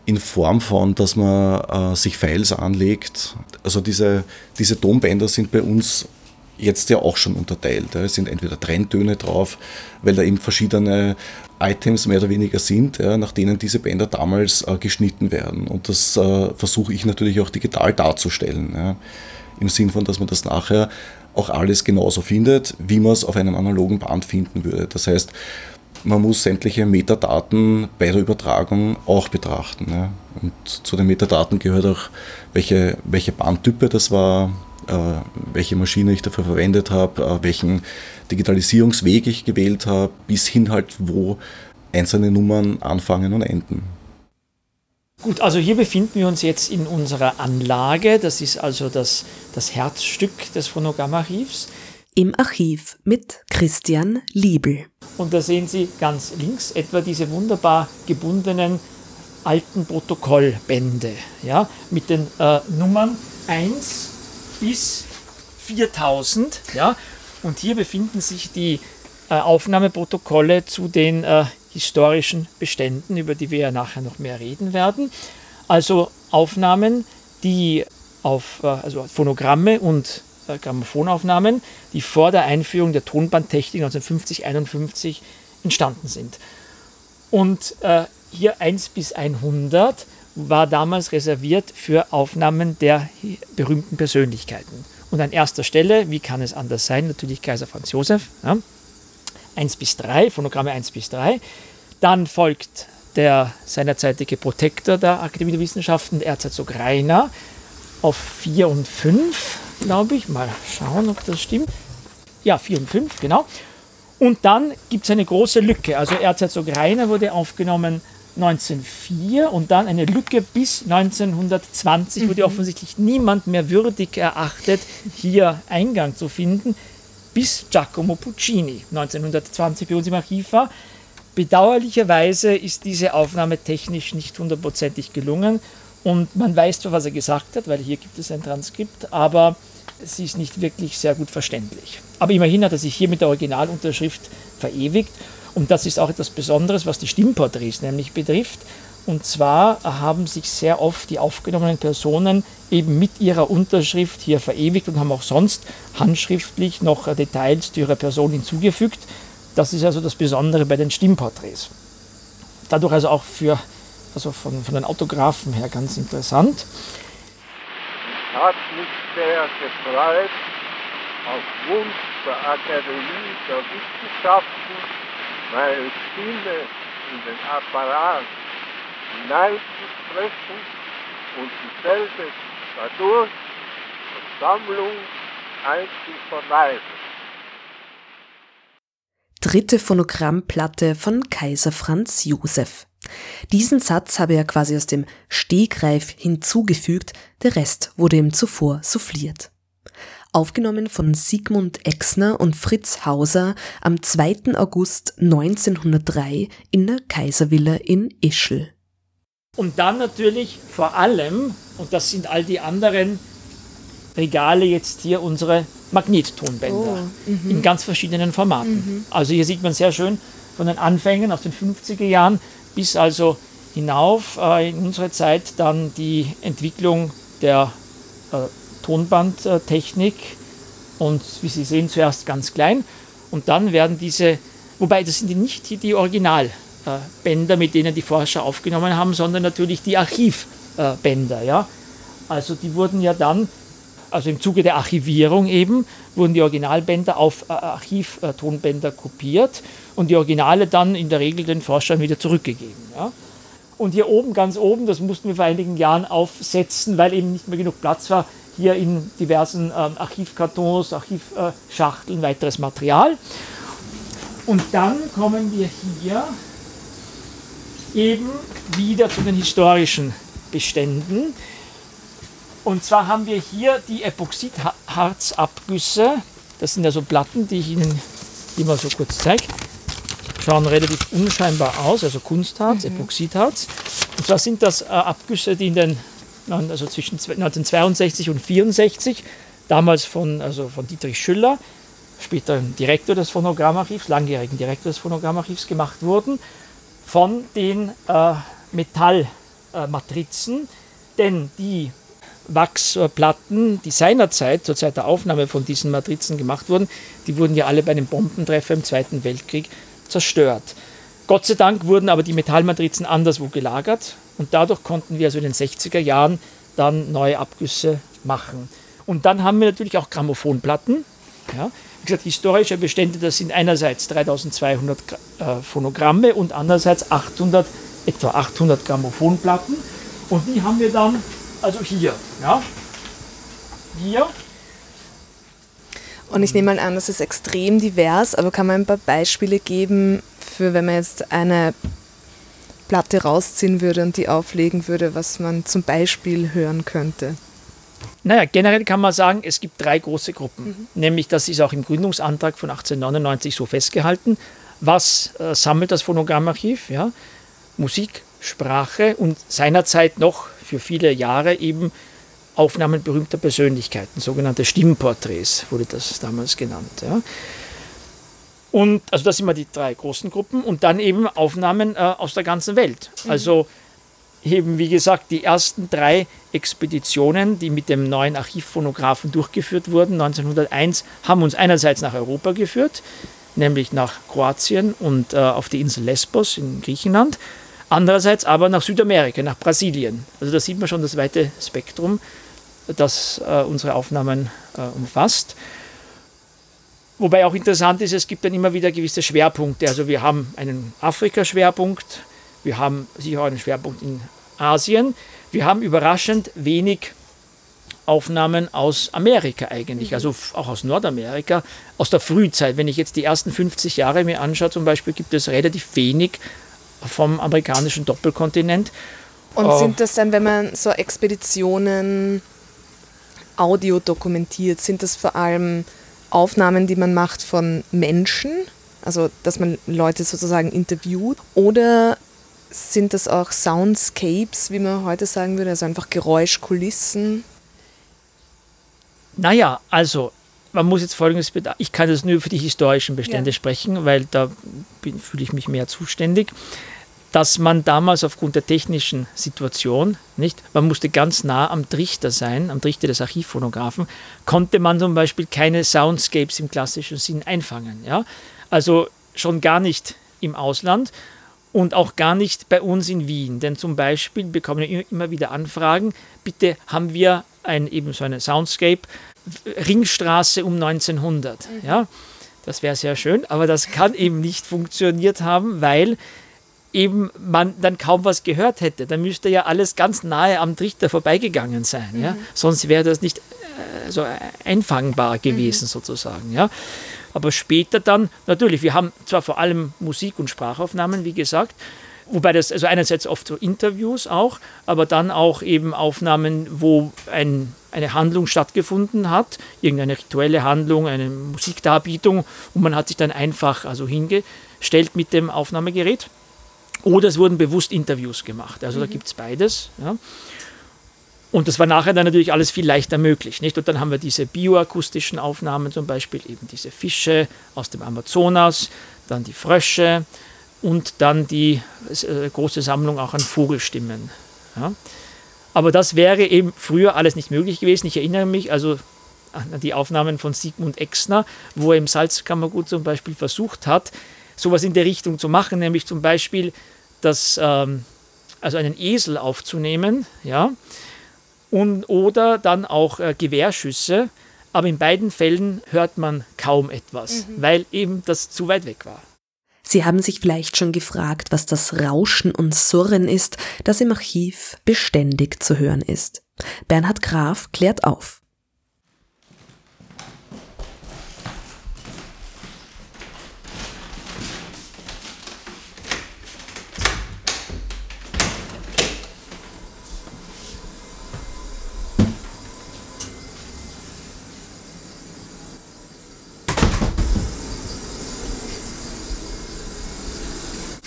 in Form von, dass man äh, sich Files anlegt. Also diese, diese Tonbänder sind bei uns jetzt ja auch schon unterteilt. Es sind entweder Trenntöne drauf, weil da eben verschiedene Items mehr oder weniger sind, nach denen diese Bänder damals äh, geschnitten werden. Und das äh, versuche ich natürlich auch digital darzustellen. Im Sinn von, dass man das nachher auch alles genauso findet, wie man es auf einem analogen Band finden würde. Das heißt, man muss sämtliche Metadaten bei der Übertragung auch betrachten. Ja. Und zu den Metadaten gehört auch, welche, welche Bandtype das war, äh, welche Maschine ich dafür verwendet habe, äh, welchen Digitalisierungsweg ich gewählt habe, bis hin halt, wo einzelne Nummern anfangen und enden. Gut, also hier befinden wir uns jetzt in unserer Anlage. Das ist also das, das Herzstück des Phonogrammarchivs im Archiv mit Christian Liebel. Und da sehen Sie ganz links etwa diese wunderbar gebundenen alten Protokollbände ja, mit den äh, Nummern 1 bis 4000. Ja, und hier befinden sich die äh, Aufnahmeprotokolle zu den äh, historischen Beständen, über die wir ja nachher noch mehr reden werden. Also Aufnahmen, die auf äh, also Phonogramme und äh, Grammophonaufnahmen, die vor der Einführung der Tonbandtechnik 1950-51 entstanden sind. Und äh, hier 1 bis 100 war damals reserviert für Aufnahmen der berühmten Persönlichkeiten. Und an erster Stelle, wie kann es anders sein, natürlich Kaiser Franz Josef, ja, 1 bis 3, Phonogramme 1 bis 3. Dann folgt der seinerzeitige Protektor der Akademie der Wissenschaften, Erzherzog Rainer, auf 4 und 5 glaube ich. Mal schauen, ob das stimmt. Ja, 4 und 5, genau. Und dann gibt es eine große Lücke. Also Erzherzog Rainer wurde aufgenommen 1904 und dann eine Lücke bis 1920, mhm. wurde offensichtlich niemand mehr würdig erachtet, hier Eingang zu finden, bis Giacomo Puccini 1920 bei uns im Archiv war. Bedauerlicherweise ist diese Aufnahme technisch nicht hundertprozentig gelungen und man weiß zwar, was er gesagt hat, weil hier gibt es ein Transkript, aber sie ist nicht wirklich sehr gut verständlich. Aber immerhin hat er sich hier mit der Originalunterschrift verewigt. Und das ist auch etwas Besonderes, was die Stimmporträts nämlich betrifft. Und zwar haben sich sehr oft die aufgenommenen Personen eben mit ihrer Unterschrift hier verewigt und haben auch sonst handschriftlich noch Details zu ihrer Person hinzugefügt. Das ist also das Besondere bei den Stimmporträts. Dadurch also auch für also von, von den Autographen her ganz interessant. Es hat mich sehr gefreut, auf Wunsch der Akademie der Wissenschaften, weil viele in den Apparat hineinzusprechen und dieselbe dadurch Versammlung einzuverweisen. Dritte Phonogrammplatte von Kaiser Franz Josef. Diesen Satz habe er quasi aus dem Stegreif hinzugefügt, der Rest wurde ihm zuvor souffliert. Aufgenommen von Sigmund Exner und Fritz Hauser am 2. August 1903 in der Kaiservilla in Ischl. Und dann natürlich vor allem, und das sind all die anderen Regale jetzt hier, unsere Magnettonbänder. Oh, in ganz verschiedenen Formaten. Also hier sieht man sehr schön von den Anfängen aus den 50er Jahren bis also hinauf äh, in unsere Zeit dann die Entwicklung der äh, Tonbandtechnik. Und wie Sie sehen zuerst ganz klein. Und dann werden diese, wobei das sind die nicht die, die Originalbänder, mit denen die Forscher aufgenommen haben, sondern natürlich die Archivbänder. Ja? Also die wurden ja dann, also im Zuge der Archivierung eben, wurden die Originalbänder auf äh, Archivtonbänder kopiert und die Originale dann in der Regel den Forschern wieder zurückgegeben. Ja? Und hier oben, ganz oben, das mussten wir vor einigen Jahren aufsetzen, weil eben nicht mehr genug Platz war, hier in diversen ähm, Archivkartons, Archivschachteln weiteres Material. Und dann kommen wir hier eben wieder zu den historischen Beständen. Und zwar haben wir hier die Epoxidharzabgüsse. Das sind also Platten, die ich Ihnen mal so kurz zeige. Schauen relativ unscheinbar aus, also Kunstharz, Epoxidharz. Und zwar sind das äh, Abgüsse, die in den, also zwischen 1962 und 64, damals von, also von Dietrich Schüller, später Direktor des Phonogrammarchivs, langjährigen Direktor des Phonogrammarchivs gemacht wurden, von den äh, Metallmatrizen, denn die Wachsplatten, die seinerzeit, zur Zeit der Aufnahme von diesen Matrizen gemacht wurden, die wurden ja alle bei einem Bombentreffer im Zweiten Weltkrieg zerstört. Gott sei Dank wurden aber die Metallmatrizen anderswo gelagert und dadurch konnten wir also in den 60er Jahren dann neue Abgüsse machen. Und dann haben wir natürlich auch Grammophonplatten. Ja. Wie gesagt, historische Bestände, das sind einerseits 3200 äh, Phonogramme und andererseits 800, etwa 800 Grammophonplatten. Und die haben wir dann also hier. Ja. Hier Und ich nehme mal an, das ist extrem divers, aber kann man ein paar Beispiele geben, für wenn man jetzt eine Platte rausziehen würde und die auflegen würde, was man zum Beispiel hören könnte? Naja, generell kann man sagen, es gibt drei große Gruppen. Nämlich, das ist auch im Gründungsantrag von 1899 so festgehalten. Was äh, sammelt das Phonogrammarchiv? Ja? Musik, Sprache und seinerzeit noch für viele Jahre eben Aufnahmen berühmter Persönlichkeiten, sogenannte Stimmporträts wurde das damals genannt. Ja? Und also das sind mal die drei großen Gruppen und dann eben Aufnahmen äh, aus der ganzen Welt. Also eben wie gesagt die ersten drei Expeditionen, die mit dem neuen Archivphonographen durchgeführt wurden, 1901, haben uns einerseits nach Europa geführt, nämlich nach Kroatien und äh, auf die Insel Lesbos in Griechenland, andererseits aber nach Südamerika, nach Brasilien. Also da sieht man schon das weite Spektrum, das äh, unsere Aufnahmen äh, umfasst. Wobei auch interessant ist, es gibt dann immer wieder gewisse Schwerpunkte. Also wir haben einen Afrika-Schwerpunkt, wir haben sicher auch einen Schwerpunkt in Asien, wir haben überraschend wenig Aufnahmen aus Amerika eigentlich, also f- auch aus Nordamerika, aus der Frühzeit. Wenn ich jetzt die ersten 50 Jahre mir anschaue, zum Beispiel, gibt es relativ wenig vom amerikanischen Doppelkontinent. Und Oh. sind das dann, wenn man so Expeditionen Audio dokumentiert, sind das vor allem Aufnahmen, die man macht von Menschen, also dass man Leute sozusagen interviewt, oder sind das auch Soundscapes, wie man heute sagen würde, also einfach Geräuschkulissen? Naja, also man muss jetzt folgendes bedachten. Ich kann jetzt nur für die historischen Bestände Ja. sprechen, weil da bin- fühle ich mich mehr zuständig. Dass man damals aufgrund der technischen Situation, nicht, man musste ganz nah am Trichter sein, am Trichter des Archivphonographen, konnte man zum Beispiel keine Soundscapes im klassischen Sinn einfangen. Ja? Also schon gar nicht im Ausland und auch gar nicht bei uns in Wien. Denn zum Beispiel bekommen wir immer wieder Anfragen, bitte haben wir ein, eben so eine Soundscape, Ringstraße um 1900. Ja, das wäre sehr schön, aber das kann (laughs) eben nicht funktioniert haben, weil eben man dann kaum was gehört hätte. Dann müsste ja alles ganz nahe am Trichter vorbeigegangen sein. Mhm. Ja? Sonst wäre das nicht äh, so einfangbar gewesen, mhm. sozusagen. Ja? Aber später dann, natürlich, wir haben zwar vor allem Musik- und Sprachaufnahmen, wie gesagt, Wobei das, also einerseits oft so Interviews auch, aber dann auch eben Aufnahmen, wo ein, eine Handlung stattgefunden hat, irgendeine rituelle Handlung, eine Musikdarbietung und man hat sich dann einfach also hingestellt mit dem Aufnahmegerät. Oder es wurden bewusst Interviews gemacht. Also mhm. da gibt es beides. Ja. Und das war nachher dann natürlich alles viel leichter möglich. Nicht? Und dann haben wir diese bioakustischen Aufnahmen, zum Beispiel eben diese Fische aus dem Amazonas, dann die Frösche, und dann die äh, große Sammlung auch an Vogelstimmen. Ja. Aber das wäre eben früher alles nicht möglich gewesen. Ich erinnere mich also an die Aufnahmen von Sigmund Exner, wo er im Salzkammergut zum Beispiel versucht hat, sowas in der Richtung zu machen, nämlich zum Beispiel das, ähm, also einen Esel aufzunehmen, ja, und, oder dann auch äh, Gewehrschüsse. Aber in beiden Fällen hört man kaum etwas, mhm. weil eben das zu weit weg war. Sie haben sich vielleicht schon gefragt, was das Rauschen und Surren ist, das im Archiv beständig zu hören ist. Bernhard Graf klärt auf.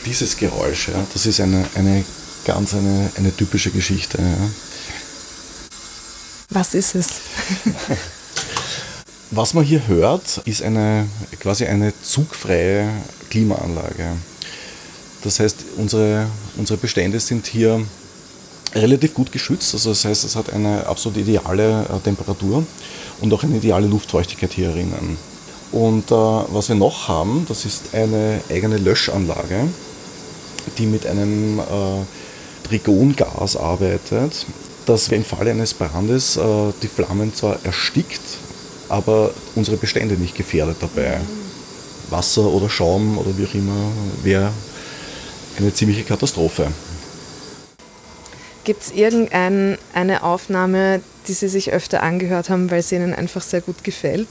Dieses Geräusch, ja, das ist eine, eine ganz eine, eine typische Geschichte. Ja. Was ist es? (laughs) Was man hier hört, ist eine quasi eine zugfreie Klimaanlage. Das heißt, unsere, unsere Bestände sind hier relativ gut geschützt. Also das heißt, es hat eine absolut ideale äh, Temperatur und auch eine ideale Luftfeuchtigkeit hier drinnen. Und äh, was wir noch haben, das ist eine eigene Löschanlage die mit einem äh, Trigongas arbeitet, das im Falle eines Brandes äh, die Flammen zwar erstickt, aber unsere Bestände nicht gefährdet dabei. Wasser oder Schaum oder wie auch immer wäre eine ziemliche Katastrophe. Gibt es irgendeine Aufnahme, die Sie sich öfter angehört haben, weil sie Ihnen einfach sehr gut gefällt?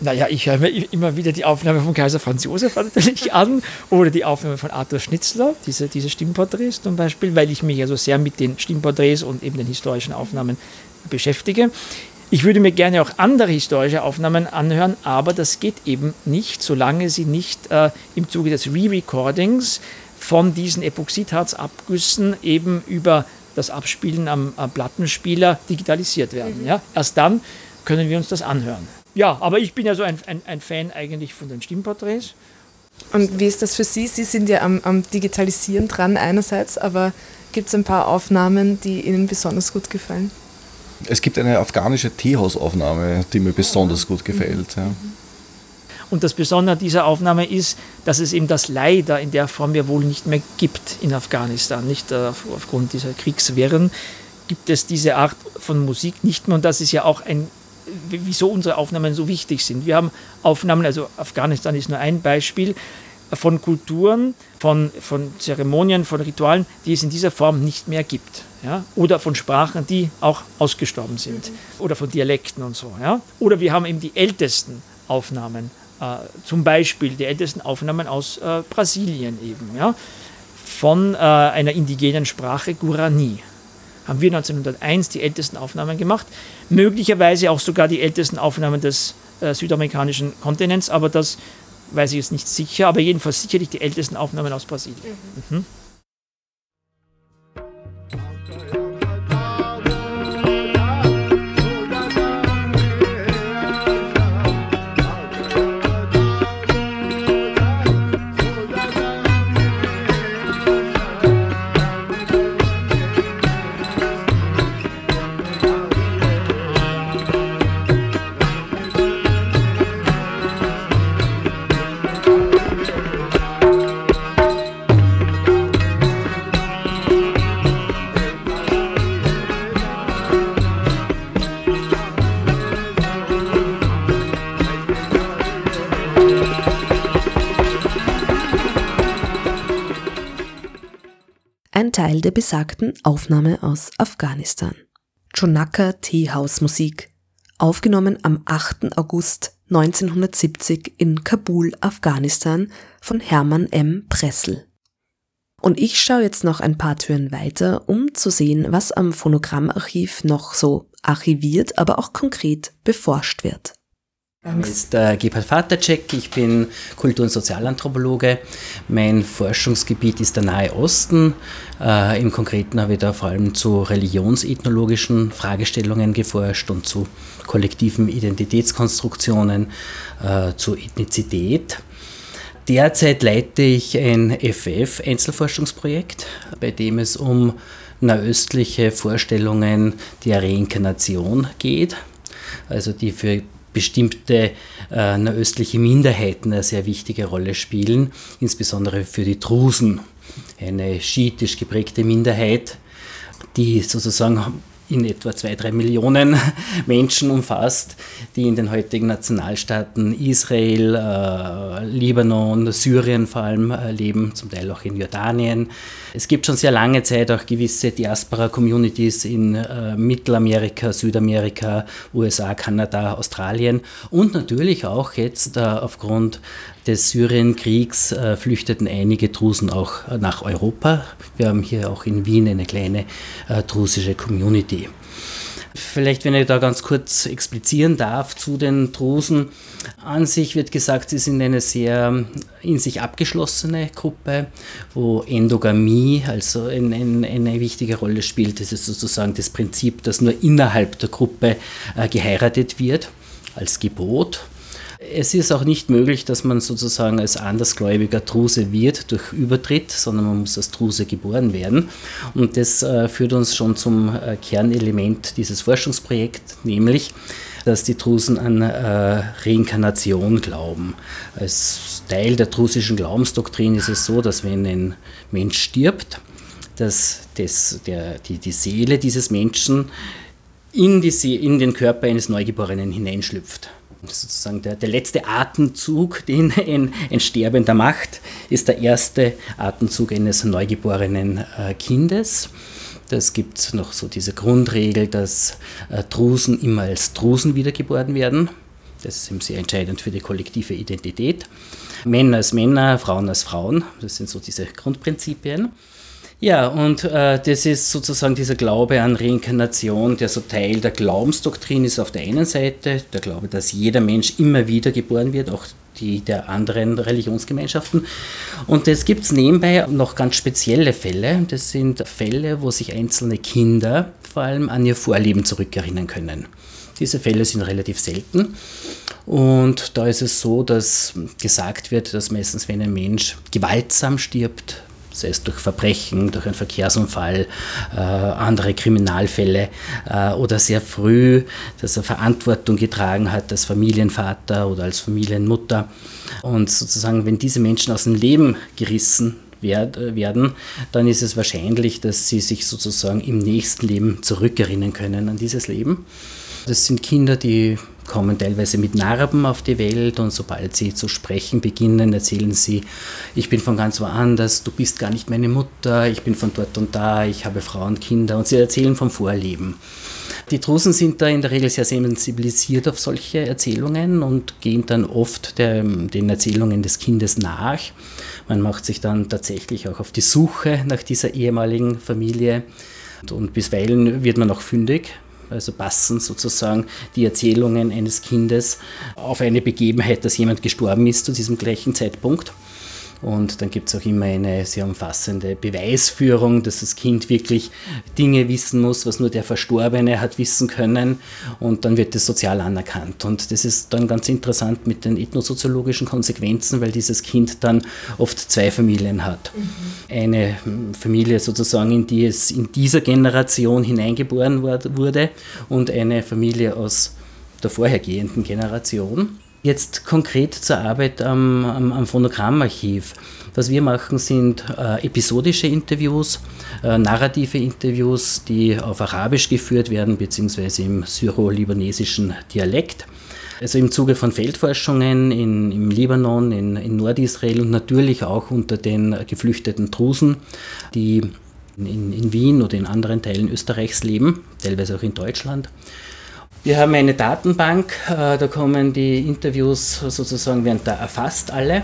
Naja, ich höre mir immer wieder die Aufnahme von Kaiser Franz Josef natürlich (laughs) an oder die Aufnahme von Arthur Schnitzler, diese, diese Stimmporträts zum Beispiel, weil ich mich also sehr mit den Stimmporträts und eben den historischen Aufnahmen beschäftige. Ich würde mir gerne auch andere historische Aufnahmen anhören, aber das geht eben nicht, solange sie nicht äh, im Zuge des Re-Recordings von diesen Epoxidharzabgüssen eben über das Abspielen am, am Plattenspieler digitalisiert werden. Mhm. Ja? Erst dann können wir uns das anhören. Ja, aber ich bin ja so ein, ein, ein Fan eigentlich von den Stimmporträts. Und wie ist das für Sie? Sie sind ja am, am Digitalisieren dran einerseits, aber gibt es ein paar Aufnahmen, die Ihnen besonders gut gefallen? Es gibt eine afghanische Teehausaufnahme, die mir besonders gut gefällt. Ja. Und das Besondere dieser Aufnahme ist, dass es eben das leider in der Form ja wohl nicht mehr gibt in Afghanistan. Nicht äh, aufgrund dieser Kriegswirren gibt es diese Art von Musik nicht mehr. Und das ist ja auch ein wieso unsere Aufnahmen so wichtig sind. Wir haben Aufnahmen, also Afghanistan ist nur ein Beispiel, von Kulturen, von, von Zeremonien, von Ritualen, die es in dieser Form nicht mehr gibt. Ja? Oder von Sprachen, die auch ausgestorben sind. Mhm. Oder von Dialekten und so. Ja? Oder wir haben eben die ältesten Aufnahmen, äh, zum Beispiel die ältesten Aufnahmen aus äh, Brasilien eben, ja? von äh, einer indigenen Sprache Guarani haben wir 1901 die ältesten Aufnahmen gemacht. Möglicherweise auch sogar die ältesten Aufnahmen des äh, südamerikanischen Kontinents, aber das weiß ich jetzt nicht sicher, aber jedenfalls sicherlich die ältesten Aufnahmen aus Brasilien. Mhm. Mhm. Besagten Aufnahme aus Afghanistan. Chonaka Teehaus Musik, aufgenommen am 8. August 1970 in Kabul, Afghanistan von Hermann M. Pressel. Und ich schaue jetzt noch ein paar Türen weiter, um zu sehen, was am Phonogrammarchiv noch so archiviert, aber auch konkret beforscht wird. Mein Name ist äh, Gebhard Vatercheck, ich bin Kultur- und Sozialanthropologe. Mein Forschungsgebiet ist der Nahe Osten. Äh, Im Konkreten habe ich da vor allem zu religionsethnologischen Fragestellungen geforscht und zu kollektiven Identitätskonstruktionen, äh, zu Ethnizität. Derzeit leite ich ein FF-Einzelforschungsprojekt, bei dem es um nahöstliche Vorstellungen der Reinkarnation geht, also die für bestimmte äh, nahöstliche Minderheiten eine sehr wichtige Rolle spielen, insbesondere für die Drusen, eine schiitisch geprägte Minderheit, die sozusagen in etwa zwei, drei Millionen (laughs) Menschen umfasst, die in den heutigen Nationalstaaten Israel, äh, Libanon, Syrien vor allem äh, leben, zum Teil auch in Jordanien. Es gibt schon sehr lange Zeit auch gewisse Diaspora-Communities in äh, Mittelamerika, Südamerika, USA, Kanada, Australien und natürlich auch jetzt äh, aufgrund des Syrienkriegs äh, flüchteten einige Drusen auch nach Europa. Wir haben hier auch in Wien eine kleine äh, drusische Community. Vielleicht, wenn ich da ganz kurz explizieren darf zu den Drusen. An sich wird gesagt, sie sind eine sehr in sich abgeschlossene Gruppe, wo Endogamie also ein, ein, eine wichtige Rolle spielt. Das ist sozusagen das Prinzip, dass nur innerhalb der Gruppe äh, geheiratet wird als Gebot. Es ist auch nicht möglich, dass man sozusagen als andersgläubiger Druse wird durch Übertritt, sondern man muss als Druse geboren werden. Und das äh, führt uns schon zum äh, Kernelement dieses Forschungsprojekts, nämlich dass die Drusen an äh, Reinkarnation glauben. Als Teil der drusischen Glaubensdoktrin ist es so, dass wenn ein Mensch stirbt, dass das, der, die, die Seele dieses Menschen in, die, in den Körper eines Neugeborenen hineinschlüpft sozusagen der, der letzte Atemzug, den ein, ein Sterbender macht, ist der erste Atemzug eines neugeborenen äh, Kindes. Das gibt noch so diese Grundregel, dass äh, Drusen immer als Drusen wiedergeboren werden. Das ist eben sehr entscheidend für die kollektive Identität. Männer als Männer, Frauen als Frauen, das sind so diese Grundprinzipien. Ja, und äh, das ist sozusagen dieser Glaube an Reinkarnation, der so Teil der Glaubensdoktrin ist auf der einen Seite, der Glaube, dass jeder Mensch immer wieder geboren wird, auch die der anderen Religionsgemeinschaften. Und es gibt nebenbei noch ganz spezielle Fälle. Das sind Fälle, wo sich einzelne Kinder vor allem an ihr Vorleben zurückerinnern können. Diese Fälle sind relativ selten. Und da ist es so, dass gesagt wird, dass meistens, wenn ein Mensch gewaltsam stirbt, sei es durch Verbrechen, durch einen Verkehrsunfall, äh, andere Kriminalfälle äh, oder sehr früh, dass er Verantwortung getragen hat als Familienvater oder als Familienmutter. Und sozusagen, wenn diese Menschen aus dem Leben gerissen werden, dann ist es wahrscheinlich, dass sie sich sozusagen im nächsten Leben zurückerinnern können an dieses Leben. Das sind Kinder, die kommen teilweise mit Narben auf die Welt und sobald sie zu sprechen beginnen, erzählen sie, ich bin von ganz woanders, du bist gar nicht meine Mutter, ich bin von dort und da, ich habe Frauen, Kinder und sie erzählen vom Vorleben. Die Drusen sind da in der Regel sehr sensibilisiert auf solche Erzählungen und gehen dann oft der, den Erzählungen des Kindes nach. Man macht sich dann tatsächlich auch auf die Suche nach dieser ehemaligen Familie und bisweilen wird man auch fündig also passen sozusagen die Erzählungen eines Kindes auf eine Begebenheit, dass jemand gestorben ist zu diesem gleichen Zeitpunkt. Und dann gibt es auch immer eine sehr umfassende Beweisführung, dass das Kind wirklich Dinge wissen muss, was nur der Verstorbene hat wissen können. Und dann wird das sozial anerkannt. Und das ist dann ganz interessant mit den ethnosoziologischen Konsequenzen, weil dieses Kind dann oft zwei Familien hat. Mhm. Eine Familie sozusagen, in die es in dieser Generation hineingeboren wurde und eine Familie aus der vorhergehenden Generation. Jetzt konkret zur Arbeit am, am, am Phonogrammarchiv. Was wir machen, sind äh, episodische Interviews, äh, narrative Interviews, die auf Arabisch geführt werden, beziehungsweise im syro-libanesischen Dialekt. Also im Zuge von Feldforschungen in, im Libanon, in, in Nordisrael und natürlich auch unter den geflüchteten Drusen, die in, in Wien oder in anderen Teilen Österreichs leben, teilweise auch in Deutschland. Wir haben eine Datenbank, äh, da kommen die Interviews sozusagen, werden da erfasst alle.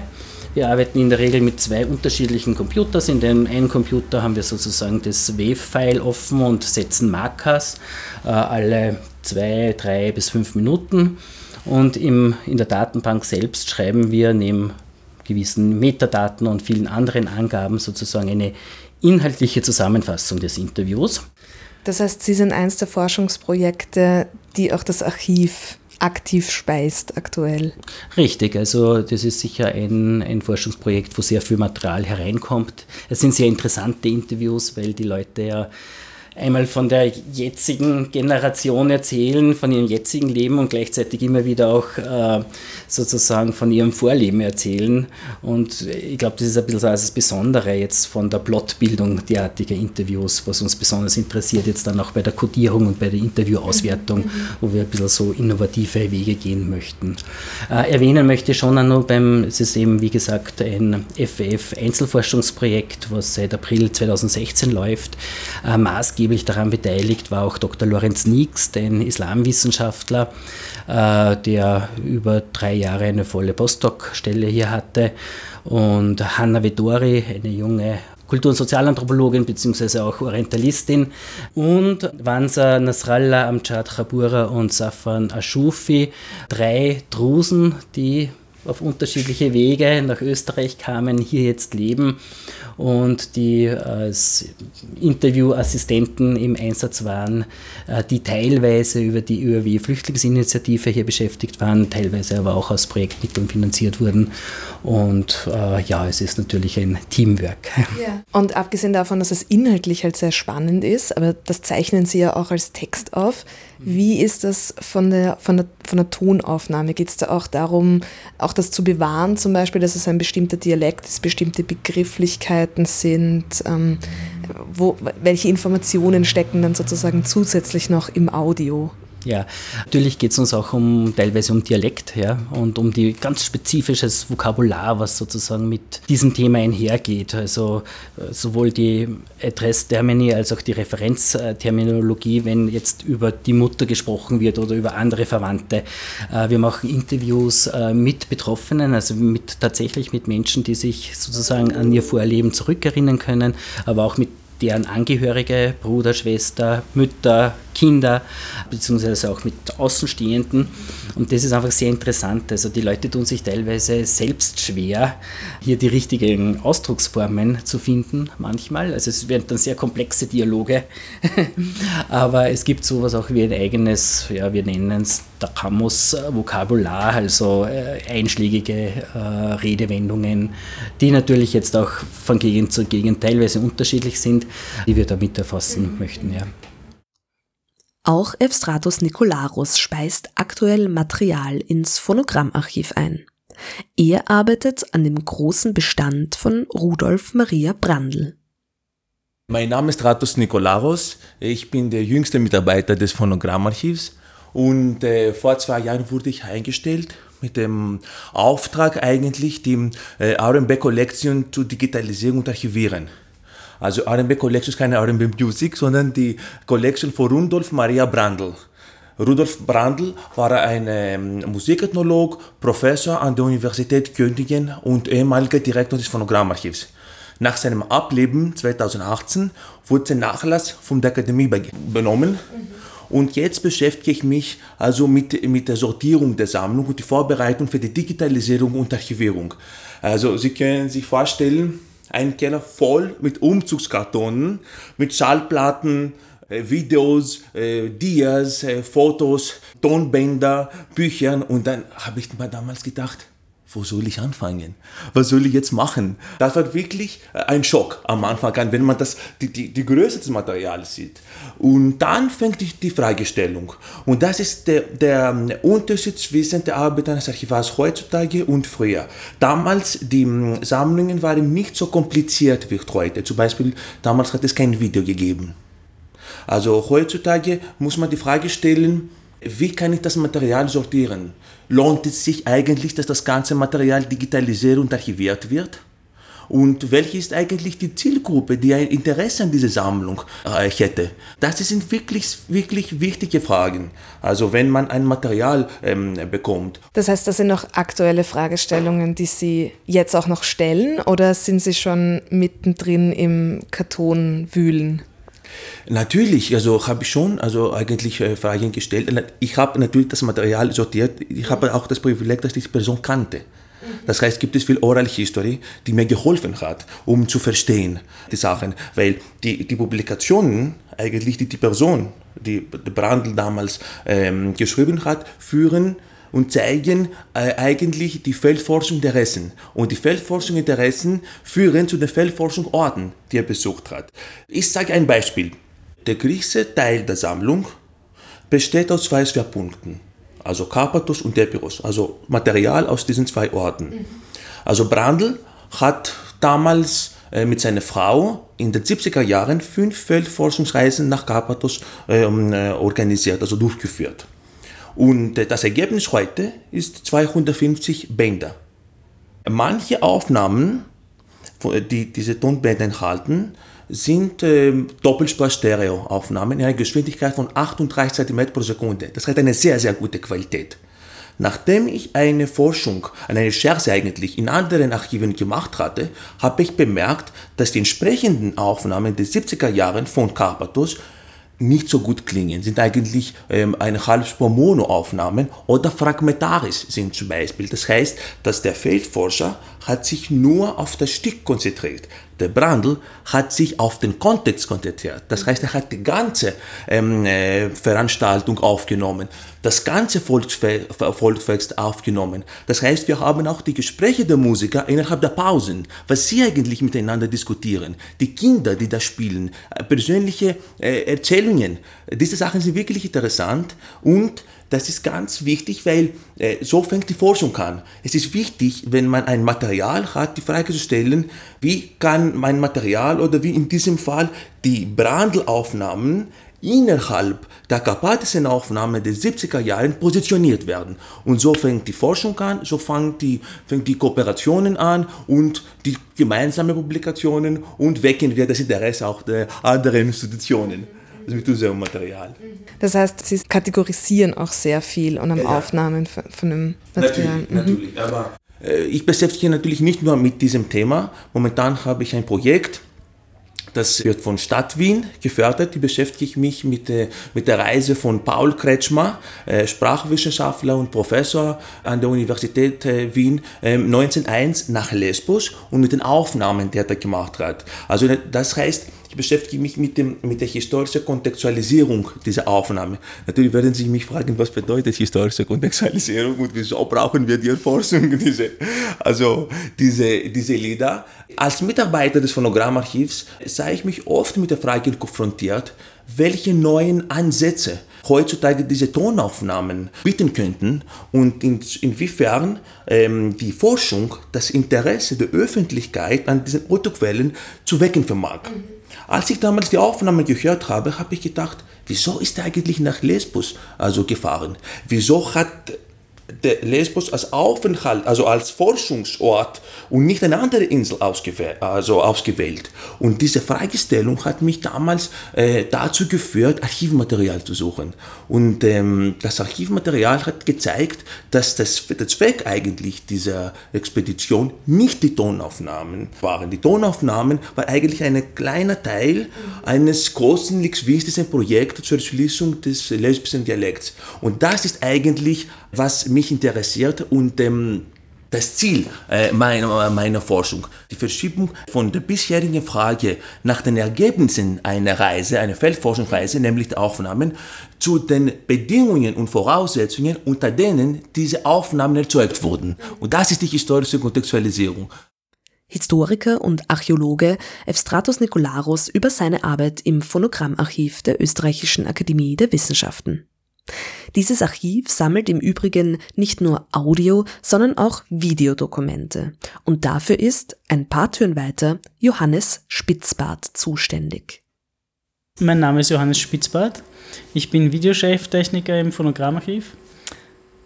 Wir arbeiten in der Regel mit zwei unterschiedlichen Computers. In dem einen Computer haben wir sozusagen das Wave-File offen und setzen Markers äh, alle zwei, drei bis fünf Minuten. Und im, in der Datenbank selbst schreiben wir neben gewissen Metadaten und vielen anderen Angaben sozusagen eine inhaltliche Zusammenfassung des Interviews. Das heißt, Sie sind eins der Forschungsprojekte, die auch das Archiv aktiv speist aktuell. Richtig, also das ist sicher ein, ein Forschungsprojekt, wo sehr viel Material hereinkommt. Es sind sehr interessante Interviews, weil die Leute ja einmal von der jetzigen Generation erzählen, von ihrem jetzigen Leben und gleichzeitig immer wieder auch äh, sozusagen von ihrem Vorleben erzählen. Und ich glaube, das ist ein bisschen so das Besondere jetzt von der Plotbildung derartiger Interviews, was uns besonders interessiert, jetzt dann auch bei der Codierung und bei der Interviewauswertung, mhm. wo wir ein bisschen so innovative Wege gehen möchten. Äh, erwähnen möchte ich schon auch noch beim, es ist eben wie gesagt ein FWF-Einzelforschungsprojekt, was seit April 2016 läuft, äh, maßgeblich maßgeblich daran beteiligt war auch Dr. Lorenz Nix, ein Islamwissenschaftler, äh, der über drei Jahre eine volle Postdoc-Stelle hier hatte. Und Hanna Vettori, eine junge Kultur- und Sozialanthropologin bzw. auch Orientalistin und Wansa Nasrallah, Amjad Khabura und Safan Ashufi, drei Drusen, die auf unterschiedliche Wege nach Österreich kamen, hier jetzt leben und die als Interviewassistenten im Einsatz waren, äh, die teilweise über die ÖRW-Flüchtlingsinitiative hier beschäftigt waren, teilweise aber auch aus Projektmitteln finanziert wurden. Und äh, ja, es ist natürlich ein Teamwork. (laughs) Ja. Und abgesehen davon, dass es inhaltlich halt sehr spannend ist, aber das zeichnen Sie ja auch als Text auf. Wie ist das von der, von der, von der Tonaufnahme? Geht es da auch darum, auch das zu bewahren, zum Beispiel, dass es ein bestimmter Dialekt ist, bestimmte Begrifflichkeiten sind? Ähm, wo, welche Informationen stecken dann sozusagen zusätzlich noch im Audio? Ja, natürlich geht es uns auch um teilweise um Dialekt ja, und um die ganz spezifisches Vokabular, was sozusagen mit diesem Thema einhergeht. Also äh, sowohl die Adresstermini als auch die Referenzterminologie, wenn jetzt über die Mutter gesprochen wird oder über andere Verwandte. Äh, wir machen Interviews äh, mit Betroffenen, also mit, tatsächlich mit Menschen, die sich sozusagen an ihr Vorleben zurückerinnern können, aber auch mit deren Angehörige, Bruder, Schwester, Mütter, Kinder, beziehungsweise auch mit Außenstehenden. Und das ist einfach sehr interessant. Also die Leute tun sich teilweise selbst schwer, hier die richtigen Ausdrucksformen zu finden, manchmal. Also es werden dann sehr komplexe Dialoge. (laughs) Aber es gibt sowas auch wie ein eigenes, ja, wir nennen es Dakamus-Vokabular, also äh, einschlägige äh, Redewendungen, die natürlich jetzt auch von Gegend zu Gegend teilweise unterschiedlich sind, die wir damit erfassen möchten. Ja. Auch Evstratos Nikolaros speist aktuell Material ins Phonogrammarchiv ein. Er arbeitet an dem großen Bestand von Rudolf Maria Brandl. Mein Name ist Stratos Nikolaros. Ich bin der jüngste Mitarbeiter des Phonogrammarchivs und äh, vor zwei Jahren wurde ich eingestellt mit dem Auftrag eigentlich, die äh, R&B Collection zu digitalisieren und archivieren. Also R&B Collection ist keine R&B Music, sondern die Collection von Rudolf Maria Brandl. Rudolf Brandl war ein ähm, Musikethnolog, Professor an der Universität Göttingen und ehemaliger Direktor des Phonogrammarchivs. Nach seinem Ableben 2018 wurde sein Nachlass von der Akademie übernommen. Mhm. Und jetzt beschäftige ich mich also mit, mit der Sortierung der Sammlung und die Vorbereitung für die Digitalisierung und Archivierung. Also Sie können sich vorstellen, ein Keller voll mit Umzugskartonen, mit Schallplatten, äh, Videos, äh, Dias, äh, Fotos, Tonbänder, Büchern. Und dann habe ich mir damals gedacht, wo soll ich anfangen? Was soll ich jetzt machen? Das war wirklich ein Schock am Anfang an, wenn man das, die, die, die Größe des Materials sieht. Und dann fängt die, die Fragestellung. Und das ist der, der Unterschied zwischen der Arbeit eines Archivars heutzutage und früher. Damals, die Sammlungen waren nicht so kompliziert wie heute. Zum Beispiel, damals hat es kein Video gegeben. Also heutzutage muss man die Frage stellen, wie kann ich das Material sortieren? Lohnt es sich eigentlich, dass das ganze Material digitalisiert und archiviert wird? und welche ist eigentlich die Zielgruppe, die ein Interesse an dieser Sammlung äh, hätte. Das sind wirklich, wirklich wichtige Fragen. Also wenn man ein Material ähm, bekommt. Das heißt, das sind noch aktuelle Fragestellungen, die Sie jetzt auch noch stellen oder sind Sie schon mittendrin im Kartonwühlen? Natürlich, also habe ich schon also eigentlich äh, Fragen gestellt. Ich habe natürlich das Material sortiert. Ich habe auch das Privileg, dass ich die Person kannte. Das heißt, gibt es viel Oral History, die mir geholfen hat, um zu verstehen die Sachen. Weil die, die Publikationen, eigentlich die die Person, die Brandl damals ähm, geschrieben hat, führen und zeigen äh, eigentlich die Feldforschungsinteressen. Und die Feldforschungsinteressen führen zu den Feldforschungsorten, die er besucht hat. Ich sage ein Beispiel. Der größte Teil der Sammlung besteht aus zwei Schwerpunkten, also Karpathos und Epirus, also Material aus diesen zwei Orten. Also Brandl hat damals äh, mit seiner Frau in den 70er Jahren fünf Feldforschungsreisen nach Karpathos ähm, äh, organisiert, also durchgeführt. Und äh, das Ergebnis heute ist 250 Bänder. Manche Aufnahmen, die diese Tonbänder enthalten, sind äh, Doppelspur-Stereo-Aufnahmen in einer Geschwindigkeit von 38 cm pro Sekunde. Das hat eine sehr, sehr gute Qualität. Nachdem ich eine Forschung, eine Recherche eigentlich in anderen Archiven gemacht hatte, habe ich bemerkt, dass die entsprechenden Aufnahmen der 70er Jahre von Karpathos nicht so gut klingen, sind eigentlich ähm, eine Halbspur-Mono-Aufnahmen oder fragmentarisch sind zum Beispiel. Das heißt, dass der Feldforscher hat sich nur auf das Stück konzentriert. Der Brandl hat sich auf den Kontext konzentriert. Das heißt, er hat die ganze ähm, äh, Veranstaltung aufgenommen, das ganze Volksfe Volksfest aufgenommen. Das heißt, wir haben auch die Gespräche der Musiker innerhalb der Pausen, was sie eigentlich miteinander diskutieren, die Kinder, die da spielen, äh, persönliche äh, Erzählungen. Diese Sachen sind wirklich interessant und das ist ganz wichtig, weil äh, so fängt die Forschung an. Es ist wichtig, wenn man ein Material hat, die Frage zu stellen, wie kann mein Material oder wie in diesem Fall die Brandl-Aufnahmen innerhalb der karpatischen Aufnahme der 70er Jahre positioniert werden. Und so fängt die Forschung an, so fängt die, fängt die Kooperationen an und die gemeinsamen Publikationen und wecken wir das Interesse auch der anderen Institutionen also mit unserem Material. Das heißt, Sie kategorisieren auch sehr viel und am ja, Aufnahmen von, von dem Material. Natürlich, mhm. natürlich. aber äh, ich beschäftige natürlich nicht nur mit diesem Thema. Momentan habe ich ein Projekt, das wird von Stadt Wien gefördert. Die beschäftige ich mich mit, der, mit der Reise von Paul Kretschmer, äh, Sprachwissenschaftler und Professor an der Universität äh, Wien, äh, 1901 nach Lesbos und mit den Aufnahmen, die er da gemacht hat. Also das heißt, ich beschäftige mich mit, dem, mit der historischen Kontextualisierung dieser Aufnahme. Natürlich werden Sie mich fragen, was bedeutet historische Kontextualisierung und wieso brauchen wir die Erforschung, (laughs) diese, also diese, diese Lieder. Als Mitarbeiter des Phonogrammarchivs sah ich mich oft mit der Frage konfrontiert, welche neuen Ansätze heutzutage diese Tonaufnahmen bieten könnten und in, inwiefern ähm, die Forschung das Interesse der Öffentlichkeit an diesen Autoquellen zu wecken vermag. Mhm. Als ich damals die Aufnahme gehört habe, habe ich gedacht, wieso ist er eigentlich nach Lesbos also gefahren? Wieso hat Lesbos als Aufenthalt, also als Forschungsort und nicht eine andere Insel ausgewählt. Also ausgewählt. Und diese Fragestellung hat mich damals äh, dazu geführt, Archivmaterial zu suchen. Und ähm, das Archivmaterial hat gezeigt, dass das, der Zweck eigentlich dieser Expedition nicht die Tonaufnahmen waren. Die Tonaufnahmen war eigentlich ein kleiner Teil eines großen, wichtigen Projekts zur Erschließung des lesbischen Dialekts. Und das ist eigentlich, was mich interessiert und ähm, das Ziel äh, meiner, meiner Forschung. Die Verschiebung von der bisherigen Frage nach den Ergebnissen einer Reise, einer Feldforschungsreise, nämlich der Aufnahmen, zu den Bedingungen und Voraussetzungen, unter denen diese Aufnahmen erzeugt wurden. Und das ist die historische Kontextualisierung. Historiker und Archäologe Evstratos Nikolaros über seine Arbeit im Phonogrammarchiv der Österreichischen Akademie der Wissenschaften. Dieses Archiv sammelt im Übrigen nicht nur Audio, sondern auch Videodokumente. Und dafür ist, ein paar Türen weiter, Johannes Spitzbart zuständig. Mein Name ist Johannes Spitzbart. Ich bin Videocheftechniker im Phonogrammarchiv.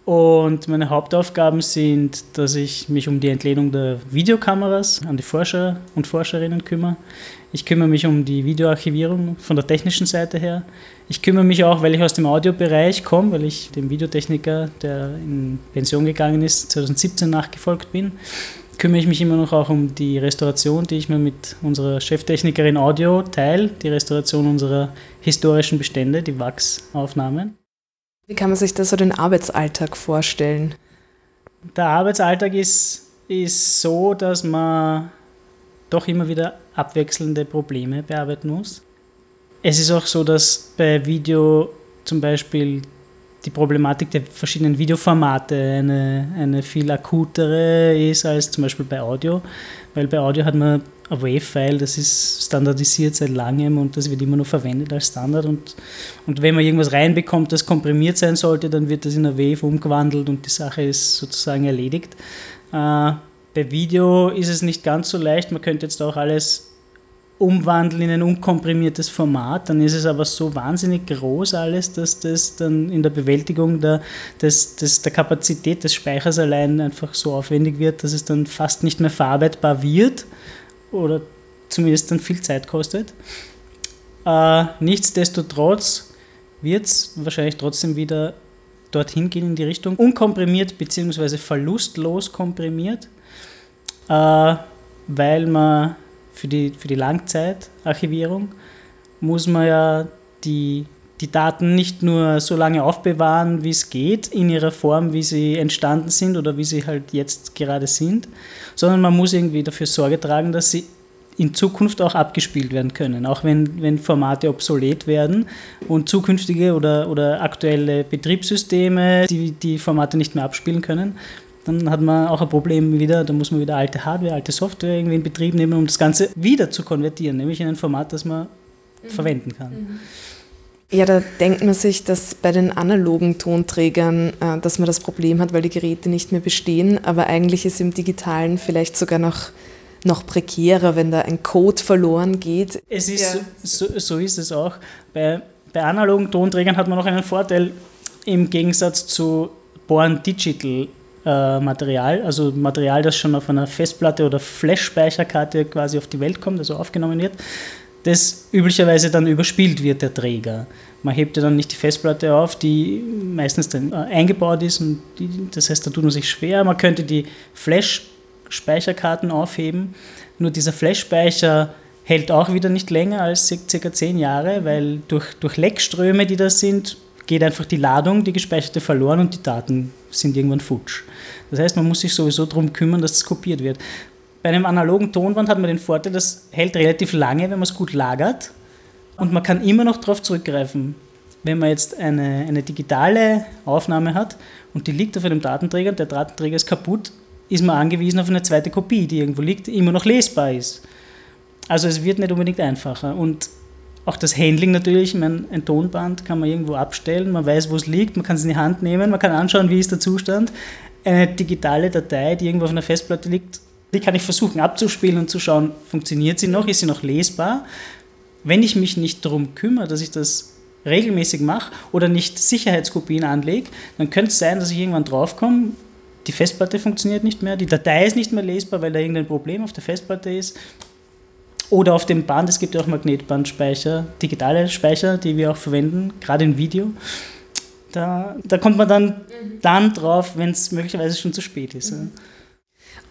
Und meine Hauptaufgaben sind, dass ich mich um die Entlehnung der Videokameras an die Forscher und Forscherinnen kümmere. Ich kümmere mich um die Videoarchivierung von der technischen Seite her. Ich kümmere mich auch, weil ich aus dem Audiobereich komme, weil ich dem Videotechniker, der in Pension gegangen ist, 2017 nachgefolgt bin, kümmere ich mich immer noch auch um die Restauration, die ich mir mit unserer Cheftechnikerin Audio teile, die Restauration unserer historischen Bestände, die Wachsaufnahmen. Wie kann man sich da so den Arbeitsalltag vorstellen? Der Arbeitsalltag ist, ist so, dass man doch immer wieder abwechselnde Probleme bearbeiten muss. Es ist auch so, dass bei Video zum Beispiel die Problematik der verschiedenen Videoformate eine, eine viel akutere ist als zum Beispiel bei Audio, weil bei Audio hat man ein Wave-File, das ist standardisiert seit langem und das wird immer noch verwendet als Standard. Und, und wenn man irgendwas reinbekommt, das komprimiert sein sollte, dann wird das in eine Wave umgewandelt und die Sache ist sozusagen erledigt. Äh, bei Video ist es nicht ganz so leicht, man könnte jetzt auch alles umwandeln in ein unkomprimiertes Format, dann ist es aber so wahnsinnig groß alles, dass das dann in der Bewältigung der, des, des, der Kapazität des Speichers allein einfach so aufwendig wird, dass es dann fast nicht mehr verarbeitbar wird oder zumindest dann viel Zeit kostet. Äh, nichtsdestotrotz wird es wahrscheinlich trotzdem wieder dorthin gehen in die Richtung unkomprimiert bzw. verlustlos komprimiert, äh, weil man für die, für die Langzeitarchivierung muss man ja die, die Daten nicht nur so lange aufbewahren, wie es geht, in ihrer Form, wie sie entstanden sind oder wie sie halt jetzt gerade sind, sondern man muss irgendwie dafür Sorge tragen, dass sie in Zukunft auch abgespielt werden können, auch wenn, wenn Formate obsolet werden und zukünftige oder, oder aktuelle Betriebssysteme die, die Formate nicht mehr abspielen können, dann hat man auch ein Problem wieder, da muss man wieder alte Hardware, alte Software irgendwie in Betrieb nehmen, um das Ganze wieder zu konvertieren, nämlich in ein Format, das man mhm. verwenden kann. Mhm. Ja, da denkt man sich, dass bei den analogen Tonträgern, äh, dass man das Problem hat, weil die Geräte nicht mehr bestehen, aber eigentlich ist im digitalen vielleicht sogar noch, noch prekärer, wenn da ein Code verloren geht. Es ist, ja. so, so ist es auch. Bei, bei analogen Tonträgern hat man noch einen Vorteil im Gegensatz zu Born Digital äh, Material, also Material, das schon auf einer Festplatte oder Flash-Speicherkarte quasi auf die Welt kommt, also aufgenommen wird, das üblicherweise dann überspielt wird, der Träger. Man hebt ja dann nicht die Festplatte auf, die meistens dann äh, eingebaut ist und die, das heißt, da tut man sich schwer. Man könnte die Flash-Speicherkarten aufheben, nur dieser Flash-Speicher hält auch wieder nicht länger als circa zehn Jahre, weil durch, durch Leckströme, die da sind, geht einfach die Ladung, die gespeicherte verloren und die Daten sind irgendwann futsch. Das heißt, man muss sich sowieso darum kümmern, dass es kopiert wird. Bei einem analogen Tonband hat man den Vorteil, das hält relativ lange, wenn man es gut lagert und man kann immer noch darauf zurückgreifen. Wenn man jetzt eine, eine digitale Aufnahme hat und die liegt auf einem Datenträger und der Datenträger ist kaputt, ist man angewiesen auf eine zweite Kopie, die irgendwo liegt, immer noch lesbar ist. Also es wird nicht unbedingt einfacher. Und auch das Handling natürlich, ich meine, ein Tonband kann man irgendwo abstellen, man weiß, wo es liegt, man kann es in die Hand nehmen, man kann anschauen, wie ist der Zustand. Eine digitale Datei, die irgendwo auf einer Festplatte liegt, die kann ich versuchen abzuspielen und zu schauen, funktioniert sie noch, ist sie noch lesbar. Wenn ich mich nicht darum kümmere, dass ich das regelmäßig mache oder nicht Sicherheitskopien anlege, dann könnte es sein, dass ich irgendwann draufkomme, die Festplatte funktioniert nicht mehr, die Datei ist nicht mehr lesbar, weil da irgendein Problem auf der Festplatte ist oder auf dem Band, es gibt ja auch Magnetbandspeicher, digitale Speicher, die wir auch verwenden, gerade im Video. Da, da kommt man dann, mhm. dann drauf, wenn es möglicherweise schon zu spät ist. Mhm.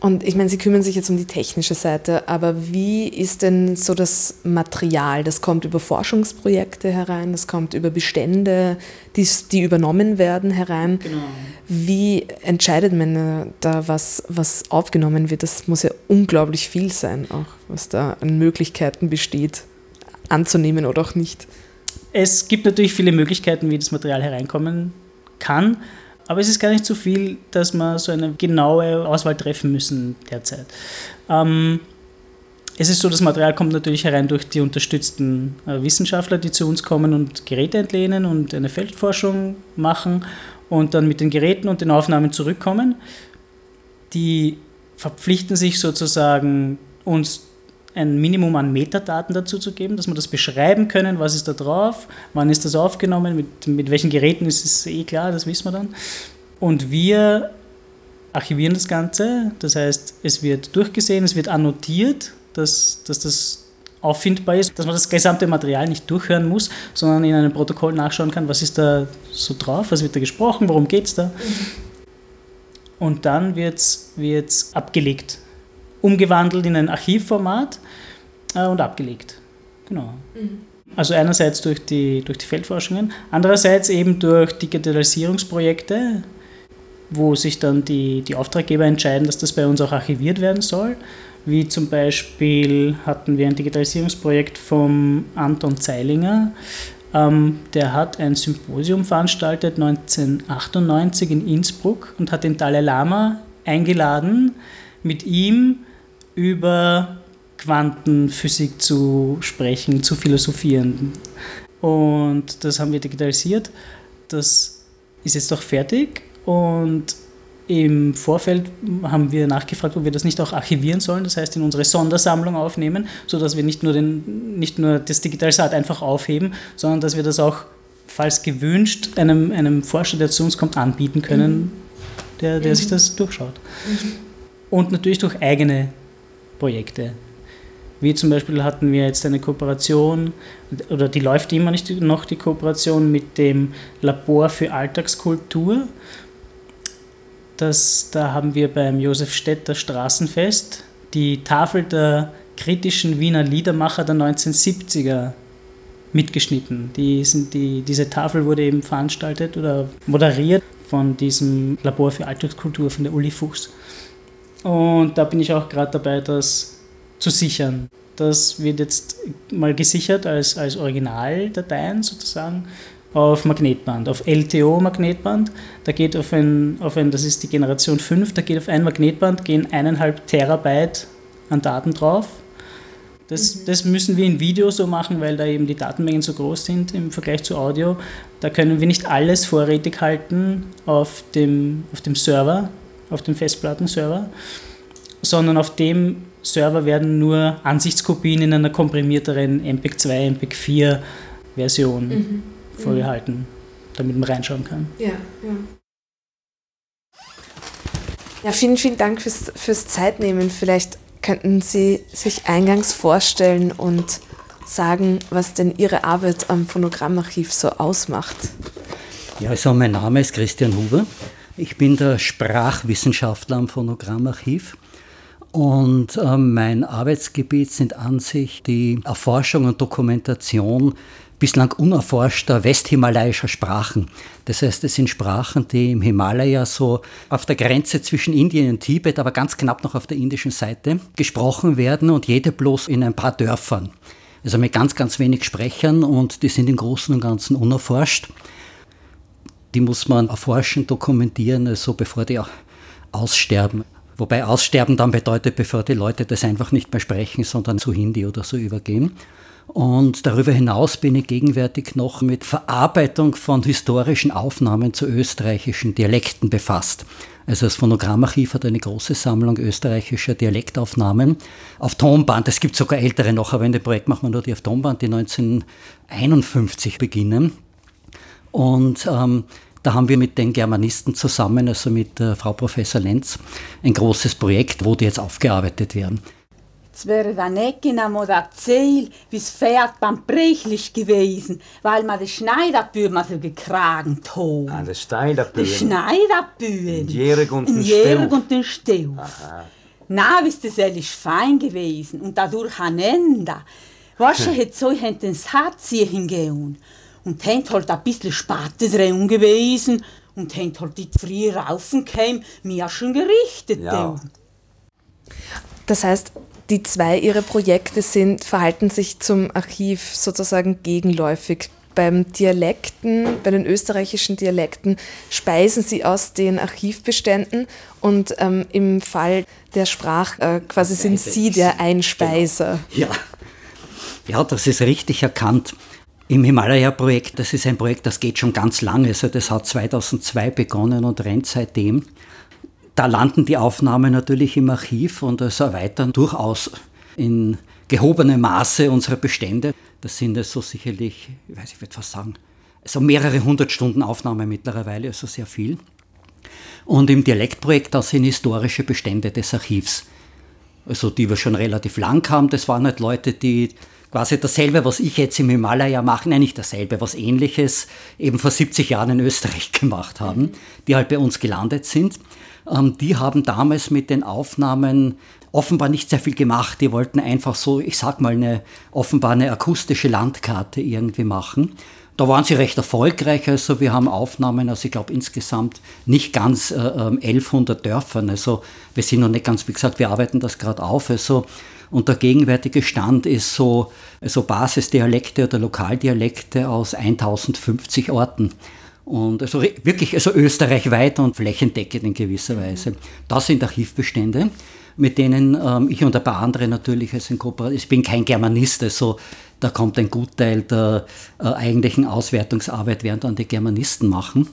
Und ich meine, Sie kümmern sich jetzt um die technische Seite, aber wie ist denn so das Material? Das kommt über Forschungsprojekte herein, das kommt über Bestände, die, die übernommen werden herein. Genau. Wie entscheidet man da, was, was aufgenommen wird? Das muss ja unglaublich viel sein, auch was da an Möglichkeiten besteht, anzunehmen oder auch nicht. Es gibt natürlich viele Möglichkeiten, wie das Material hereinkommen kann. Aber es ist gar nicht so viel, dass wir so eine genaue Auswahl treffen müssen derzeit. Ähm, es ist so, das Material kommt natürlich herein durch die unterstützten äh, Wissenschaftler, die zu uns kommen und Geräte entlehnen und eine Feldforschung machen und dann mit den Geräten und den Aufnahmen zurückkommen. Die verpflichten sich sozusagen, uns ein Minimum an Metadaten dazu zu geben, dass wir das beschreiben können, was ist da drauf, wann ist das aufgenommen, mit, mit welchen Geräten ist es eh klar, das wissen wir dann. Und wir archivieren das Ganze. Das heißt, es wird durchgesehen, es wird annotiert, dass, dass das auffindbar ist, dass man das gesamte Material nicht durchhören muss, sondern in einem Protokoll nachschauen kann, was ist da so drauf, was wird da gesprochen, worum geht es da. Und dann wird es abgelegt, umgewandelt in ein Archivformat äh, und abgelegt. Genau. Mhm. Also einerseits durch die, durch die Feldforschungen, andererseits eben durch Digitalisierungsprojekte, wo sich dann die, die Auftraggeber entscheiden, dass das bei uns auch archiviert werden soll. Wie zum Beispiel hatten wir ein Digitalisierungsprojekt vom Anton Zeilinger. Ähm, der hat ein Symposium veranstaltet 1998 in Innsbruck und hat den Dalai Lama eingeladen, mit ihm über Quantenphysik zu sprechen, zu philosophieren. Und das haben wir digitalisiert. Das ist jetzt auch fertig und im Vorfeld haben wir nachgefragt, ob wir das nicht auch archivieren sollen, das heißt in unsere Sondersammlung aufnehmen, sodass wir nicht nur, den, nicht nur das Digitalsat einfach aufheben, sondern dass wir das auch, falls gewünscht, einem, einem Forscher, der zu uns kommt, anbieten können, mhm. der, der mhm. sich das durchschaut. Mhm. Und natürlich durch eigene Projekte. Wie zum Beispiel hatten wir jetzt eine Kooperation, oder die läuft immer nicht noch, die Kooperation mit dem Labor für Alltagskultur das, da haben wir beim Josef Städter Straßenfest die Tafel der kritischen Wiener Liedermacher der 1970er mitgeschnitten. Die sind die, diese Tafel wurde eben veranstaltet oder moderiert von diesem Labor für Alltagskultur von der Uli Fuchs. Und da bin ich auch gerade dabei, das zu sichern. Das wird jetzt mal gesichert als, als Originaldateien sozusagen auf Magnetband, auf LTO-Magnetband. Da geht auf ein, auf ein, das ist die Generation 5, da geht auf ein Magnetband gehen eineinhalb Terabyte an Daten drauf. Das, mhm. das müssen wir in Video so machen, weil da eben die Datenmengen so groß sind im Vergleich zu Audio. Da können wir nicht alles vorrätig halten auf dem, auf dem Server, auf dem Festplattenserver, sondern auf dem Server werden nur Ansichtskopien in einer komprimierteren MPEG 2, MPEG 4 Version mhm vorgehalten, damit man reinschauen kann. Ja, ja. Ja, vielen, vielen Dank fürs, fürs Zeitnehmen. Vielleicht könnten Sie sich eingangs vorstellen und sagen, was denn Ihre Arbeit am Phonogrammarchiv so ausmacht. Ja, also mein Name ist Christian Huber. Ich bin der Sprachwissenschaftler am Phonogrammarchiv. Und äh, mein Arbeitsgebiet sind an sich die Erforschung und Dokumentation bislang unerforschter westhimalaischer Sprachen. Das heißt, es sind Sprachen, die im Himalaya so auf der Grenze zwischen Indien und Tibet, aber ganz knapp noch auf der indischen Seite gesprochen werden und jede bloß in ein paar Dörfern. Also mit ganz, ganz wenig Sprechern und die sind im Großen und Ganzen unerforscht. Die muss man erforschen, dokumentieren, also bevor die aussterben. Wobei Aussterben dann bedeutet, bevor die Leute das einfach nicht mehr sprechen, sondern zu Hindi oder so übergehen. Und darüber hinaus bin ich gegenwärtig noch mit Verarbeitung von historischen Aufnahmen zu österreichischen Dialekten befasst. Also das Phonogrammarchiv hat eine große Sammlung österreichischer Dialektaufnahmen auf Tonband. Es gibt sogar ältere noch, aber in dem Projekt machen wir nur die auf Tonband, die 1951 beginnen. Und ähm, da haben wir mit den Germanisten zusammen, also mit äh, Frau Professor Lenz, ein großes Projekt, wo die jetzt aufgearbeitet werden. Es wäre dann nicht genau erzählt, wie das Pferd beim Brechlich gewesen, weil man die Schneiderbüben so gekragen hat. Ah, die Schneiderbüben? Die Schneiderbüben. In Jährig und den Jährig und den Steuf. Na, ist das ehrlich fein gewesen und dadurch ein Ende. Du, hätte so den Satz hier hingehen und händ halt ein bisschen Sparte drin gewesen und händ halt die früh raufen käm, mir schon gerichtet. Ja. Das heißt, die zwei ihrer Projekte sind, verhalten sich zum Archiv sozusagen gegenläufig. Beim Dialekten, bei den österreichischen Dialekten speisen sie aus den Archivbeständen und ähm, im Fall der Sprache äh, quasi sind sie der Einspeiser. Genau. Ja. ja, das ist richtig erkannt. Im Himalaya-Projekt, das ist ein Projekt, das geht schon ganz lange. Also das hat 2002 begonnen und rennt seitdem. Da landen die Aufnahmen natürlich im Archiv und es erweitern durchaus in gehobenem Maße unsere Bestände. Das sind es so sicherlich, ich weiß, ich würde fast sagen, so mehrere hundert Stunden Aufnahme mittlerweile, also sehr viel. Und im Dialektprojekt, da sind historische Bestände des Archivs. Also die wir schon relativ lang haben. Das waren halt Leute, die quasi dasselbe, was ich jetzt im Himalaya mache, nein, nicht dasselbe, was ähnliches eben vor 70 Jahren in Österreich (laughs) gemacht haben, die halt bei uns gelandet sind. Ähm, die haben damals mit den Aufnahmen offenbar nicht sehr viel gemacht. Die wollten einfach so, ich sag mal, eine offenbar eine akustische Landkarte irgendwie machen. Da waren sie recht erfolgreich. Also wir haben Aufnahmen, also ich glaube insgesamt nicht ganz äh, 1100 ähm, Dörfern. Also wir sind noch nicht ganz, wie gesagt, wir arbeiten das gerade auf. Also und der gegenwärtige Stand ist so also Basisdialekte oder Lokaldialekte aus 1050 Orten. Und also wirklich also österreichweit und flächendeckend in gewisser Weise. Das sind Archivbestände, mit denen ähm, ich und ein paar andere natürlich als in Kooperation, ich bin kein Germanist, also da kommt ein Gutteil der äh, eigentlichen Auswertungsarbeit, während dann die Germanisten machen.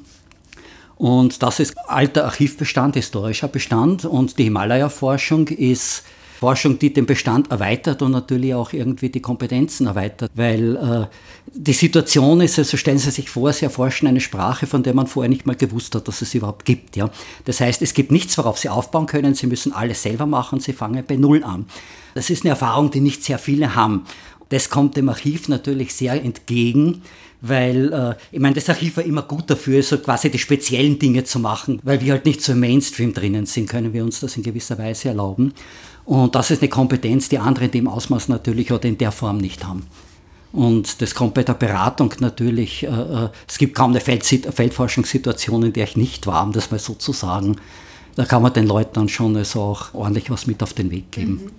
Und das ist alter Archivbestand, historischer Bestand und die Himalaya-Forschung ist Forschung, die den Bestand erweitert und natürlich auch irgendwie die Kompetenzen erweitert, weil äh, die Situation ist, also stellen Sie sich vor, Sie erforschen eine Sprache, von der man vorher nicht mal gewusst hat, dass es sie überhaupt gibt. Ja? Das heißt, es gibt nichts, worauf Sie aufbauen können, Sie müssen alles selber machen, Sie fangen bei Null an. Das ist eine Erfahrung, die nicht sehr viele haben. Das kommt dem Archiv natürlich sehr entgegen, weil äh, ich meine, das Archiv war immer gut dafür, so quasi die speziellen Dinge zu machen, weil wir halt nicht so im Mainstream drinnen sind, können wir uns das in gewisser Weise erlauben. Und das ist eine Kompetenz, die andere in dem Ausmaß natürlich oder in der Form nicht haben. Und das kommt bei der Beratung natürlich, äh, äh es gibt kaum eine Feld Feldforschungssituation, in der ich nicht war, um das mal so zu sagen. Da kann man den Leuten dann schon also auch ordentlich was mit auf den Weg geben. Mhm.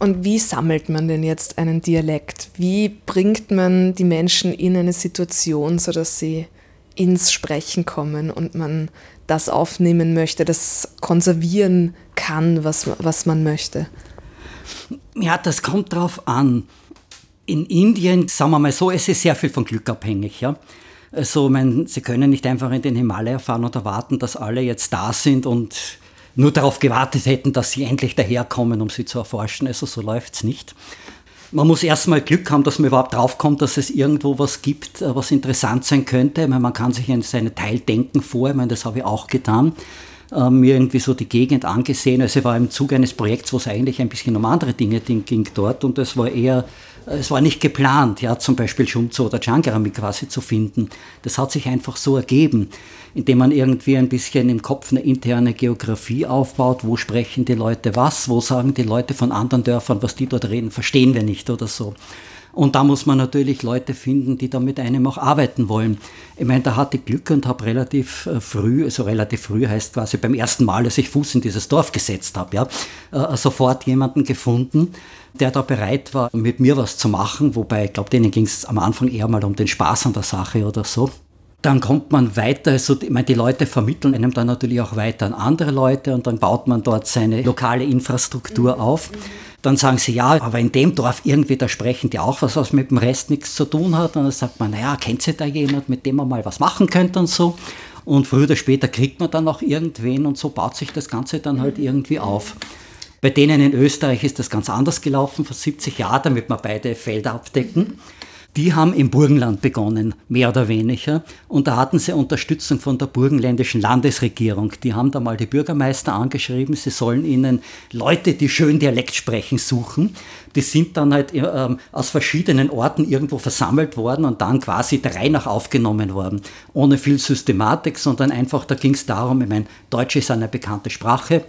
Und wie sammelt man denn jetzt einen Dialekt? Wie bringt man die Menschen in eine Situation, sodass sie ins Sprechen kommen und man das aufnehmen möchte, das konservieren kann, was, was man möchte? Ja, das kommt drauf an. In Indien, sagen wir mal so, es ist sehr viel von Glück abhängig. Ja? Also, mein, Sie können nicht einfach in den Himalaya fahren und erwarten, dass alle jetzt da sind und nur darauf gewartet hätten, dass sie endlich daherkommen, um sie zu erforschen. Also so läuft es nicht. Man muss erstmal Glück haben, dass man überhaupt draufkommt, dass es irgendwo was gibt, äh, was interessant sein könnte. Ich meine, man kann sich in seine Teildenken vor, ich meine, das habe ich auch getan, äh, mir irgendwie so die Gegend angesehen. Also ich war im Zuge eines Projekts, wo es eigentlich ein bisschen um andere Dinge ging dort und es war eher es war nicht geplant, ja, zum Beispiel Schumzo oder Changarami quasi zu finden. Das hat sich einfach so ergeben, indem man irgendwie ein bisschen im Kopf eine interne Geografie aufbaut. Wo sprechen die Leute was? Wo sagen die Leute von anderen Dörfern, was die dort reden, verstehen wir nicht oder so. Und da muss man natürlich Leute finden, die da mit einem auch arbeiten wollen. Ich meine, da hatte ich Glück und habe relativ äh, früh, also relativ früh heißt quasi beim ersten Mal, als ich Fuß in dieses Dorf gesetzt habe, ja, äh, sofort jemanden gefunden, der da bereit war, mit mir was zu machen. Wobei, ich glaube, denen ging es am Anfang eher mal um den Spaß an der Sache oder so dann kommt man weiter, also ich meine, die Leute vermitteln einem dann natürlich auch weiter an andere Leute und dann baut man dort seine lokale Infrastruktur mhm. auf. Dann sagen sie, ja, aber in dem Dorf irgendwie, da sprechen die auch was, was mit dem Rest nichts zu tun hat. Und dann sagt man, naja, kennt sie da jemand, mit dem man mal was machen könnte und so. Und früher oder später kriegt man dann auch irgendwen und so baut sich das Ganze dann halt irgendwie auf. Bei denen in Österreich ist das ganz anders gelaufen, vor 70 Jahren, damit wir beide Felder abdecken. Die haben im Burgenland begonnen, mehr oder weniger. Und da hatten sie Unterstützung von der burgenländischen Landesregierung. Die haben da mal die Bürgermeister angeschrieben, sie sollen ihnen Leute, die schön Dialekt sprechen, suchen. Die sind dann halt äh, aus verschiedenen Orten irgendwo versammelt worden und dann quasi der Reihe nach aufgenommen worden. Ohne viel Systematik, sondern einfach, da ging es darum, ich meine, Deutsch ist eine bekannte Sprache.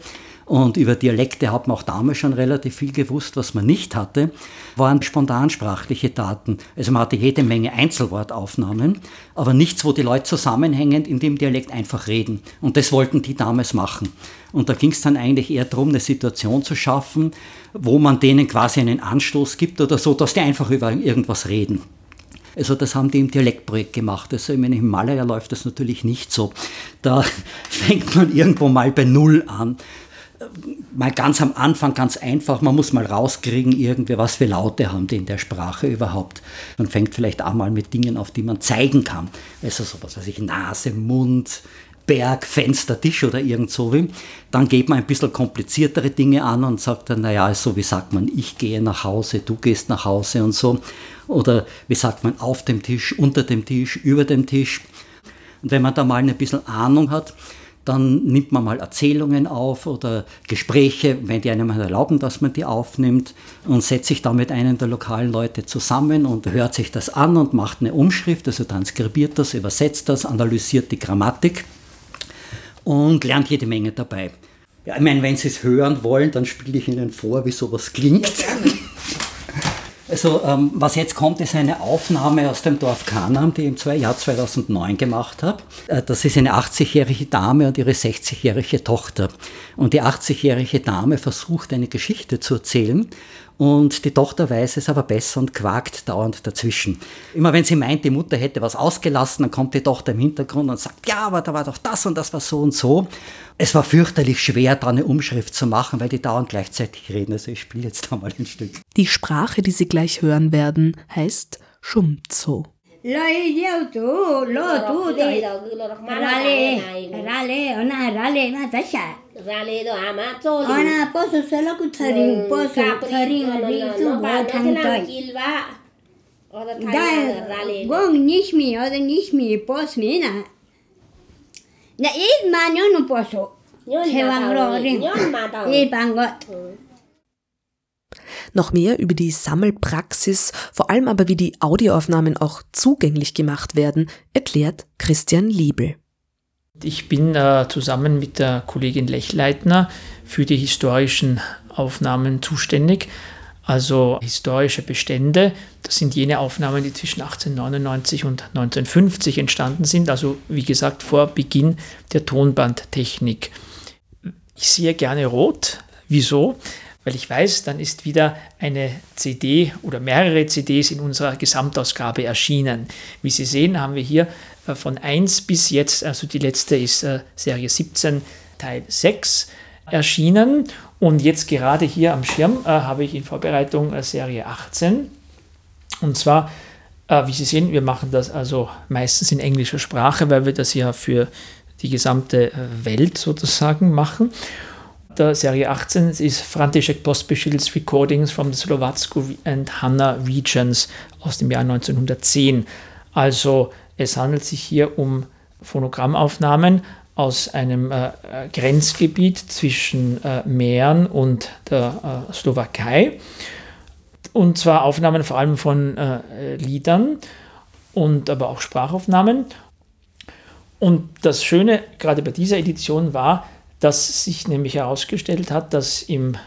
Und über Dialekte hat man auch damals schon relativ viel gewusst. Was man nicht hatte, waren spontansprachliche Daten. Also man hatte jede Menge Einzelwortaufnahmen, aber nichts, wo die Leute zusammenhängend in dem Dialekt einfach reden. Und das wollten die damals machen. Und da ging es dann eigentlich eher darum, eine Situation zu schaffen, wo man denen quasi einen Anstoß gibt oder so, dass die einfach über irgendwas reden. Also das haben die im Dialektprojekt gemacht. Also im Himalaya läuft das natürlich nicht so. Da (laughs) fängt man irgendwo mal bei Null an mal ganz am Anfang ganz einfach, man muss mal rauskriegen, irgendwie, was für Laute haben die in der Sprache überhaupt. Man fängt vielleicht auch mal mit Dingen auf, die man zeigen kann. Also sowas, weiß ich, Nase, Mund, Berg, Fenster, Tisch oder irgend so wie. Dann geht man ein bisschen kompliziertere Dinge an und sagt dann, naja, so wie sagt man, ich gehe nach Hause, du gehst nach Hause und so. Oder wie sagt man, auf dem Tisch, unter dem Tisch, über dem Tisch. Und wenn man da mal ein bisschen Ahnung hat, Dann nimmt man mal Erzählungen auf oder Gespräche, wenn die einem erlauben, dass man die aufnimmt und setzt sich dann mit einem der lokalen Leute zusammen und hört sich das an und macht eine Umschrift, also transkribiert das, übersetzt das, analysiert die Grammatik und lernt jede Menge dabei. Ja, ich meine, wenn Sie es hören wollen, dann spiele ich Ihnen vor, wie sowas klingt. Ja, also ähm, was jetzt kommt, ist eine Aufnahme aus dem Dorf Kanam, die ich im Jahr 2009 gemacht habe. Äh, das ist eine 80-jährige Dame und ihre 60-jährige Tochter. Und die 80-jährige Dame versucht eine Geschichte zu erzählen und die Tochter weiß es aber besser und quakt dauernd dazwischen. Immer wenn sie meint, die Mutter hätte was ausgelassen, dann kommt die Tochter im Hintergrund und sagt, ja, aber da war doch das und das war so und so. Es war fürchterlich schwer, da eine Umschrift zu machen, weil die dauernd gleichzeitig reden. Also ich spiele jetzt da mal ein Stück. Die Sprache, die Sie gleich hören werden, heißt Shumzo. Poso tharing ri tu ba thang tai kilwa da gong nishmi oda nishmi pos mi na na id ma nyon poso Sewang ro ring i bangot Noch mehr über die Sammelpraxis, vor allem aber wie die Audioaufnahmen auch zugänglich gemacht werden, erklärt Christian Liebel. Ich bin äh, zusammen mit der Kollegin Lechleitner für die historischen Aufnahmen zuständig. Also historische Bestände, das sind jene Aufnahmen, die zwischen 1899 und 1950 entstanden sind, also wie gesagt vor Beginn der Tonbandtechnik. Ich sehe gerne rot. Wieso? Weil ich weiß, dann ist wieder eine CD oder mehrere CDs in unserer Gesamtausgabe erschienen. Wie Sie sehen, haben wir hier von 1 bis jetzt, also die letzte ist äh, Serie 17, Teil 6 erschienen. Und jetzt gerade hier am Schirm äh, habe ich in Vorbereitung Serie 18. Und zwar, wie Sie sehen, wir machen das also meistens in englischer Sprache, weil wir das ja für die gesamte Welt sozusagen machen. Der Serie 18 ist František Pospišil's Recordings from the Slovatsko and Hanna Regions aus dem Jahr 1910. Also es handelt sich hier um Phonogrammaufnahmen aus einem äh, Grenzgebiet zwischen äh, Mähren und der äh, Slowakei. Und zwar Aufnahmen vor allem von äh, Liedern und aber auch Sprachaufnahmen. Und das Schöne gerade bei dieser Edition war, dass sich nämlich herausgestellt hat, dass im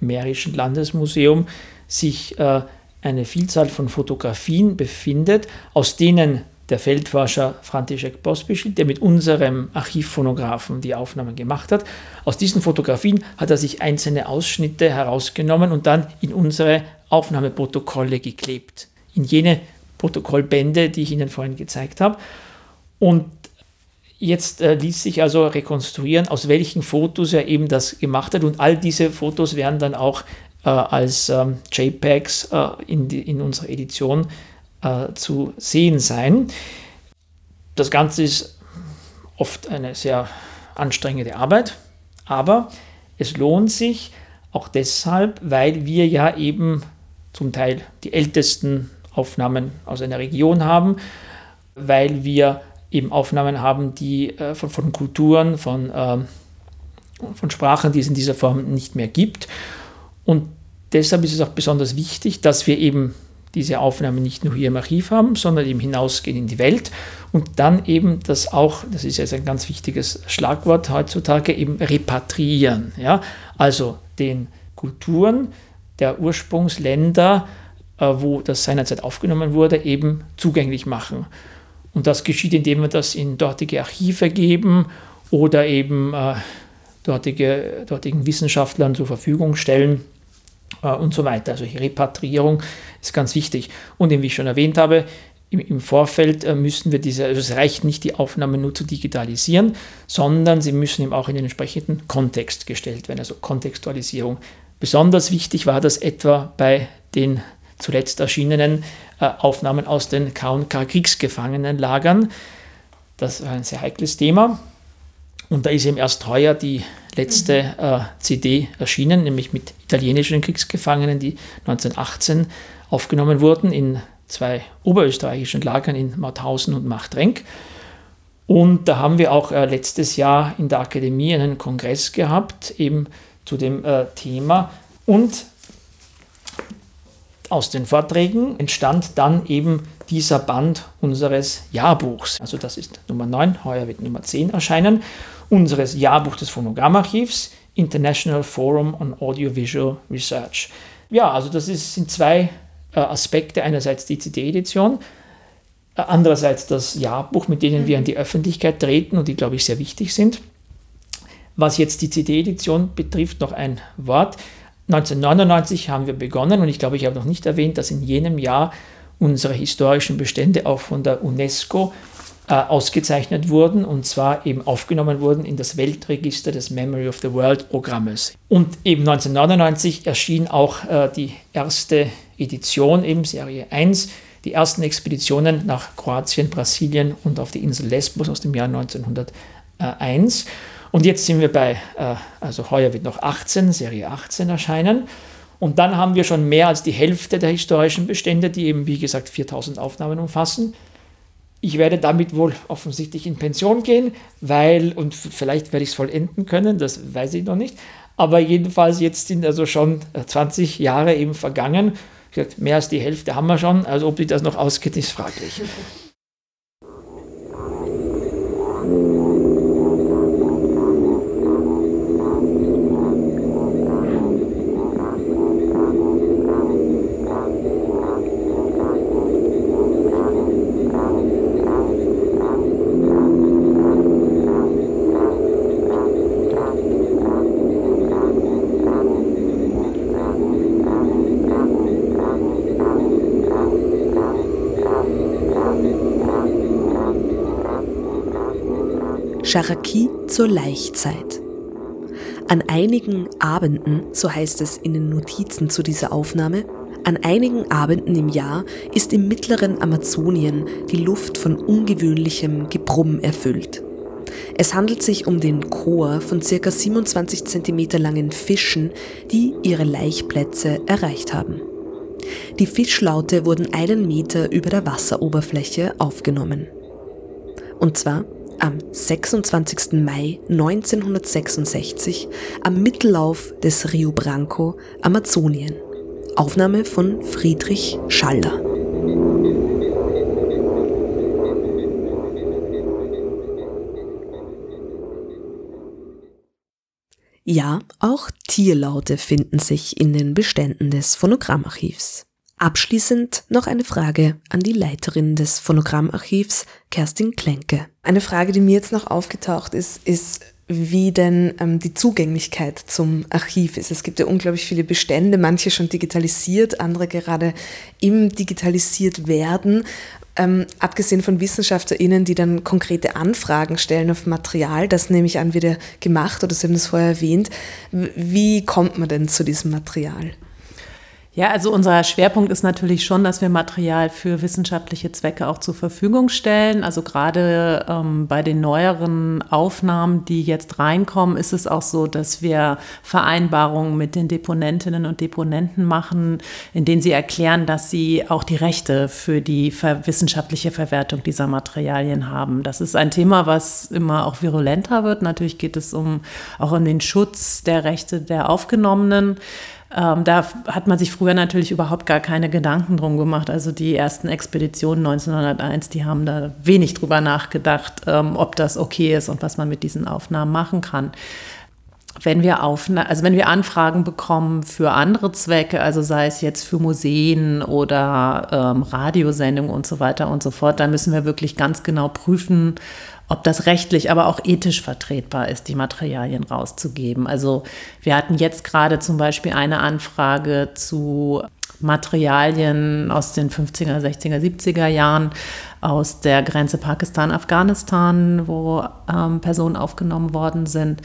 Mährischen Landesmuseum sich äh, eine Vielzahl von Fotografien befindet, aus denen der Feldforscher František Pospischil, der mit unserem Archivphonographen die Aufnahmen gemacht hat. Aus diesen Fotografien hat er sich einzelne Ausschnitte herausgenommen und dann in unsere Aufnahmeprotokolle geklebt. In jene Protokollbände, die ich Ihnen vorhin gezeigt habe. Und jetzt äh, ließ sich also rekonstruieren, aus welchen Fotos er eben das gemacht hat. Und all diese Fotos werden dann auch äh, als ähm, JPEGs äh, in, die, in unserer Edition äh, zu sehen sein. Das Ganze ist oft eine sehr anstrengende Arbeit, aber es lohnt sich auch deshalb, weil wir ja eben zum Teil die ältesten Aufnahmen aus einer Region haben, weil wir eben Aufnahmen haben, die äh, von, von, Kulturen, von, äh, von Sprachen, die es in dieser Form nicht mehr gibt. Und deshalb ist es auch besonders wichtig, dass wir eben diese Aufnahme nicht nur hier im Archiv haben, sondern eben hinausgehen in die Welt und dann eben das auch, das ist jetzt ein ganz wichtiges Schlagwort heutzutage, eben repatriieren. Ja? Also den Kulturen der Ursprungsländer, äh, wo das seinerzeit aufgenommen wurde, eben zugänglich machen. Und das geschieht, indem wir das in dortige Archive geben oder eben äh, dortige, dortigen Wissenschaftlern zur Verfügung stellen äh, und so weiter. Also Repatriierung ist ganz wichtig. Und wie ich schon erwähnt habe, im, im Vorfeld äh, müssen wir diese, also es reicht nicht, die Aufnahme nur zu digitalisieren, sondern sie müssen eben auch in den entsprechenden Kontext gestellt werden, also Kontextualisierung. Besonders wichtig war das etwa bei den zuletzt erschienenen äh, Aufnahmen aus den KK-Kriegsgefangenenlagern. Das war ein sehr heikles Thema. Und da ist eben erst heuer die letzte äh, CD erschienen, nämlich mit italienischen Kriegsgefangenen, die 1918 aufgenommen wurden in zwei oberösterreichischen Lagern in Mauthausen und Machtrenk. Und da haben wir auch äh, letztes Jahr in der Akademie einen Kongress gehabt, eben zu dem äh, Thema. Und aus den Vorträgen entstand dann eben dieser Band unseres Jahrbuchs. Also das ist Nummer 9, heuer wird Nummer 10 erscheinen, unseres Jahrbuchs des Phonogrammarchivs, International Forum on Audiovisual Research. Ja, also das ist, sind zwei äh, Aspekte. Einerseits die CD-Edition, äh, andererseits das Jahrbuch, mit denen wir an die Öffentlichkeit treten und die, glaube ich, sehr wichtig sind. Was jetzt die CD-Edition betrifft, noch ein Wort. 1999 haben wir begonnen und ich glaube, ich habe noch nicht erwähnt, dass in jenem Jahr unsere historischen Bestände auch von der UNESCO äh, ausgezeichnet wurden und zwar eben aufgenommen wurden in das Weltregister des Memory of the World Programmes. Und eben 1999 erschien auch äh, die erste Edition, eben Serie 1, die ersten Expeditionen nach Kroatien, Brasilien und auf die Insel Lesbos aus dem Jahr 1901. Und jetzt sind wir bei, äh, also heuer wird noch 18, Serie 18 erscheinen. Und dann haben wir schon mehr als die Hälfte der historischen Bestände, die eben, wie gesagt, 4000 Aufnahmen umfassen. Ich werde damit wohl offensichtlich in Pension gehen, weil, und vielleicht werde ich es vollenden können, das weiß ich noch nicht. Aber jedenfalls jetzt sind also schon 20 Jahre eben vergangen. Mehr als die Hälfte haben wir schon. Also ob die das noch ausgeht, ist fraglich. Charaki zur Laichzeit. An einigen Abenden, so heißt es in den Notizen zu dieser Aufnahme, an einigen Abenden im Jahr ist im mittleren Amazonien die Luft von ungewöhnlichem Gebrumm erfüllt. Es handelt sich um den Chor von ca. 27 cm langen Fischen, die ihre Laichplätze erreicht haben. Die Fischlaute wurden einen Meter über der Wasseroberfläche aufgenommen. Und zwar am 26. Mai 1966 am Mittellauf des Rio Branco, Amazonien. Aufnahme von Friedrich Schaller. Ja, auch Tierlaute finden sich in den Beständen des Phonogrammarchivs. Abschließend noch eine Frage an die Leiterin des Phonogrammarchivs, Kerstin Klenke. Eine Frage, die mir jetzt noch aufgetaucht ist, ist, wie denn ähm, die Zugänglichkeit zum Archiv ist. Es gibt ja unglaublich viele Bestände, manche schon digitalisiert, andere gerade im digitalisiert werden. Ähm, abgesehen von WissenschaftlerInnen, die dann konkrete Anfragen stellen auf Material, das nehme ich an, wird ja gemacht oder Sie haben das vorher erwähnt. Wie kommt man denn zu diesem Material? Ja, also unser Schwerpunkt ist natürlich schon, dass wir Material für wissenschaftliche Zwecke auch zur Verfügung stellen. Also gerade ähm, bei den neueren Aufnahmen, die jetzt reinkommen, ist es auch so, dass wir Vereinbarungen mit den Deponentinnen und Deponenten machen, in denen sie erklären, dass sie auch die Rechte für die wissenschaftliche Verwertung dieser Materialien haben. Das ist ein Thema, was immer auch virulenter wird. Natürlich geht es um auch um den Schutz der Rechte der Aufgenommenen. Ähm, da hat man sich früher natürlich überhaupt gar keine Gedanken drum gemacht. Also die ersten Expeditionen 1901, die haben da wenig drüber nachgedacht, ähm, ob das okay ist und was man mit diesen Aufnahmen machen kann. Wenn wir, Aufna also wenn wir Anfragen bekommen für andere Zwecke, also sei es jetzt für Museen oder ähm, Radiosendungen und so weiter und so fort, dann müssen wir wirklich ganz genau prüfen, ob das rechtlich, aber auch ethisch vertretbar ist, die Materialien rauszugeben. Also wir hatten jetzt gerade zum Beispiel eine Anfrage zu Materialien aus den 50er, 60er, 70er Jahren aus der Grenze Pakistan-Afghanistan, wo ähm, Personen aufgenommen worden sind.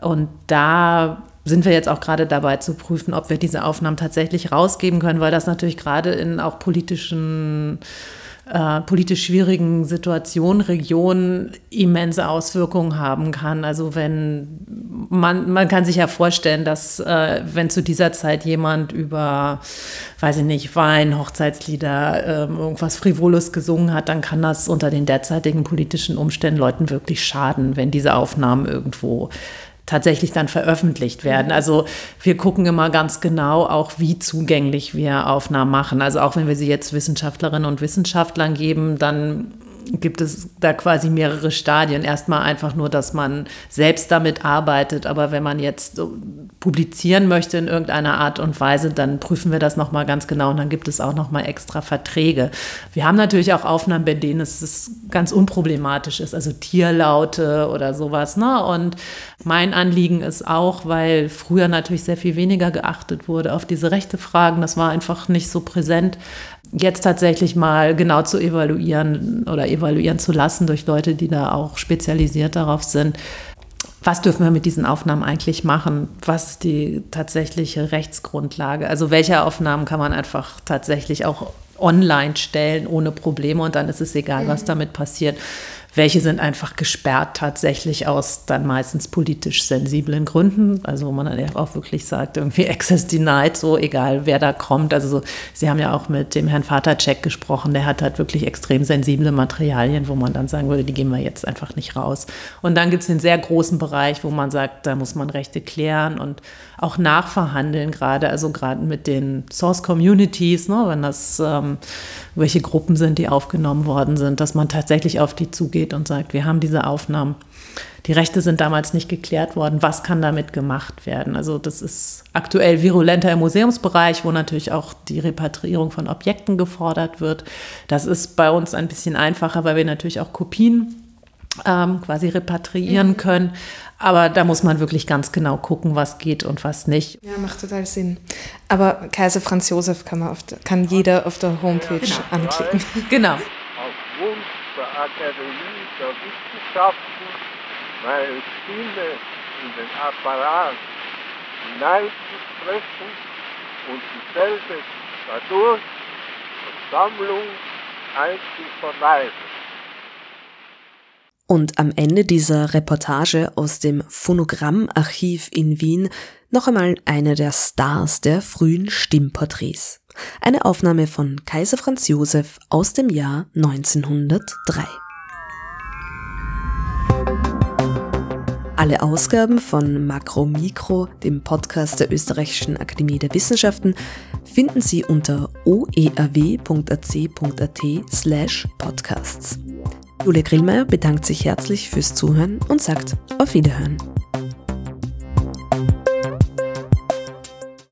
Und da sind wir jetzt auch gerade dabei zu prüfen, ob wir diese Aufnahmen tatsächlich rausgeben können, weil das natürlich gerade in auch politischen äh, politisch schwierigen Situationen, Regionen immense Auswirkungen haben kann. Also wenn man, man kann sich ja vorstellen, dass äh, wenn zu dieser Zeit jemand über, weiß ich nicht, Wein, Hochzeitslieder, äh, irgendwas Frivoles gesungen hat, dann kann das unter den derzeitigen politischen Umständen Leuten wirklich schaden, wenn diese Aufnahmen irgendwo tatsächlich dann veröffentlicht werden. Also wir gucken immer ganz genau auch, wie zugänglich wir Aufnahmen machen. Also auch wenn wir sie jetzt Wissenschaftlerinnen und Wissenschaftlern geben, dann gibt es da quasi mehrere Stadien. Erstmal einfach nur, dass man selbst damit arbeitet, aber wenn man jetzt publizieren möchte in irgendeiner Art und Weise, dann prüfen wir das nochmal ganz genau und dann gibt es auch nochmal extra Verträge. Wir haben natürlich auch Aufnahmen, bei denen es ganz unproblematisch ist, also Tierlaute oder sowas. Ne? Und mein Anliegen ist auch, weil früher natürlich sehr viel weniger geachtet wurde auf diese rechte Fragen, das war einfach nicht so präsent, jetzt tatsächlich mal genau zu evaluieren oder evaluieren zu lassen durch Leute, die da auch spezialisiert darauf sind. Was dürfen wir mit diesen Aufnahmen eigentlich machen? Was ist die tatsächliche Rechtsgrundlage? Also welche Aufnahmen kann man einfach tatsächlich auch online stellen ohne Probleme und dann ist es egal, was mhm. damit passiert. Welche sind einfach gesperrt tatsächlich aus dann meistens politisch sensiblen Gründen, also wo man dann auch wirklich sagt, irgendwie (laughs) Access denied, so egal wer da kommt. Also so, Sie haben ja auch mit dem Herrn Vatercheck gesprochen, der hat halt wirklich extrem sensible Materialien, wo man dann sagen würde, die gehen wir jetzt einfach nicht raus. Und dann gibt es den sehr großen Bereich, wo man sagt, da muss man Rechte klären und auch nachverhandeln, gerade, also gerade mit den Source Communities, ne, wenn das ähm, welche Gruppen sind, die aufgenommen worden sind, dass man tatsächlich auf die zugeht und sagt, wir haben diese Aufnahmen. Die Rechte sind damals nicht geklärt worden. Was kann damit gemacht werden? Also das ist aktuell virulenter im Museumsbereich, wo natürlich auch die Repatriierung von Objekten gefordert wird. Das ist bei uns ein bisschen einfacher, weil wir natürlich auch Kopien ähm, quasi repatriieren mhm. können. Aber da muss man wirklich ganz genau gucken, was geht und was nicht. Ja, macht total Sinn. Aber Kaiser Franz Josef kann, man der, kann jeder auf der Homepage genau. anklicken. (laughs) Genau. Auf Wunsch der Akademie der Wissenschaften meine Stimme in den Apparat hineinzusprechen und dieselbe dadurch Versammlung einzuverleiben. Und am Ende dieser Reportage aus dem Phonogrammarchiv in Wien noch einmal eine der Stars der frühen Stimmporträts. Eine Aufnahme von Kaiser Franz Josef aus dem Jahr 1903. Alle Ausgaben von Makro Mikro, dem Podcast der Österreichischen Akademie der Wissenschaften, finden Sie unter oeaw.ac.at slash podcasts. Julia Grillmeier bedankt sich herzlich fürs Zuhören und sagt auf Wiederhören.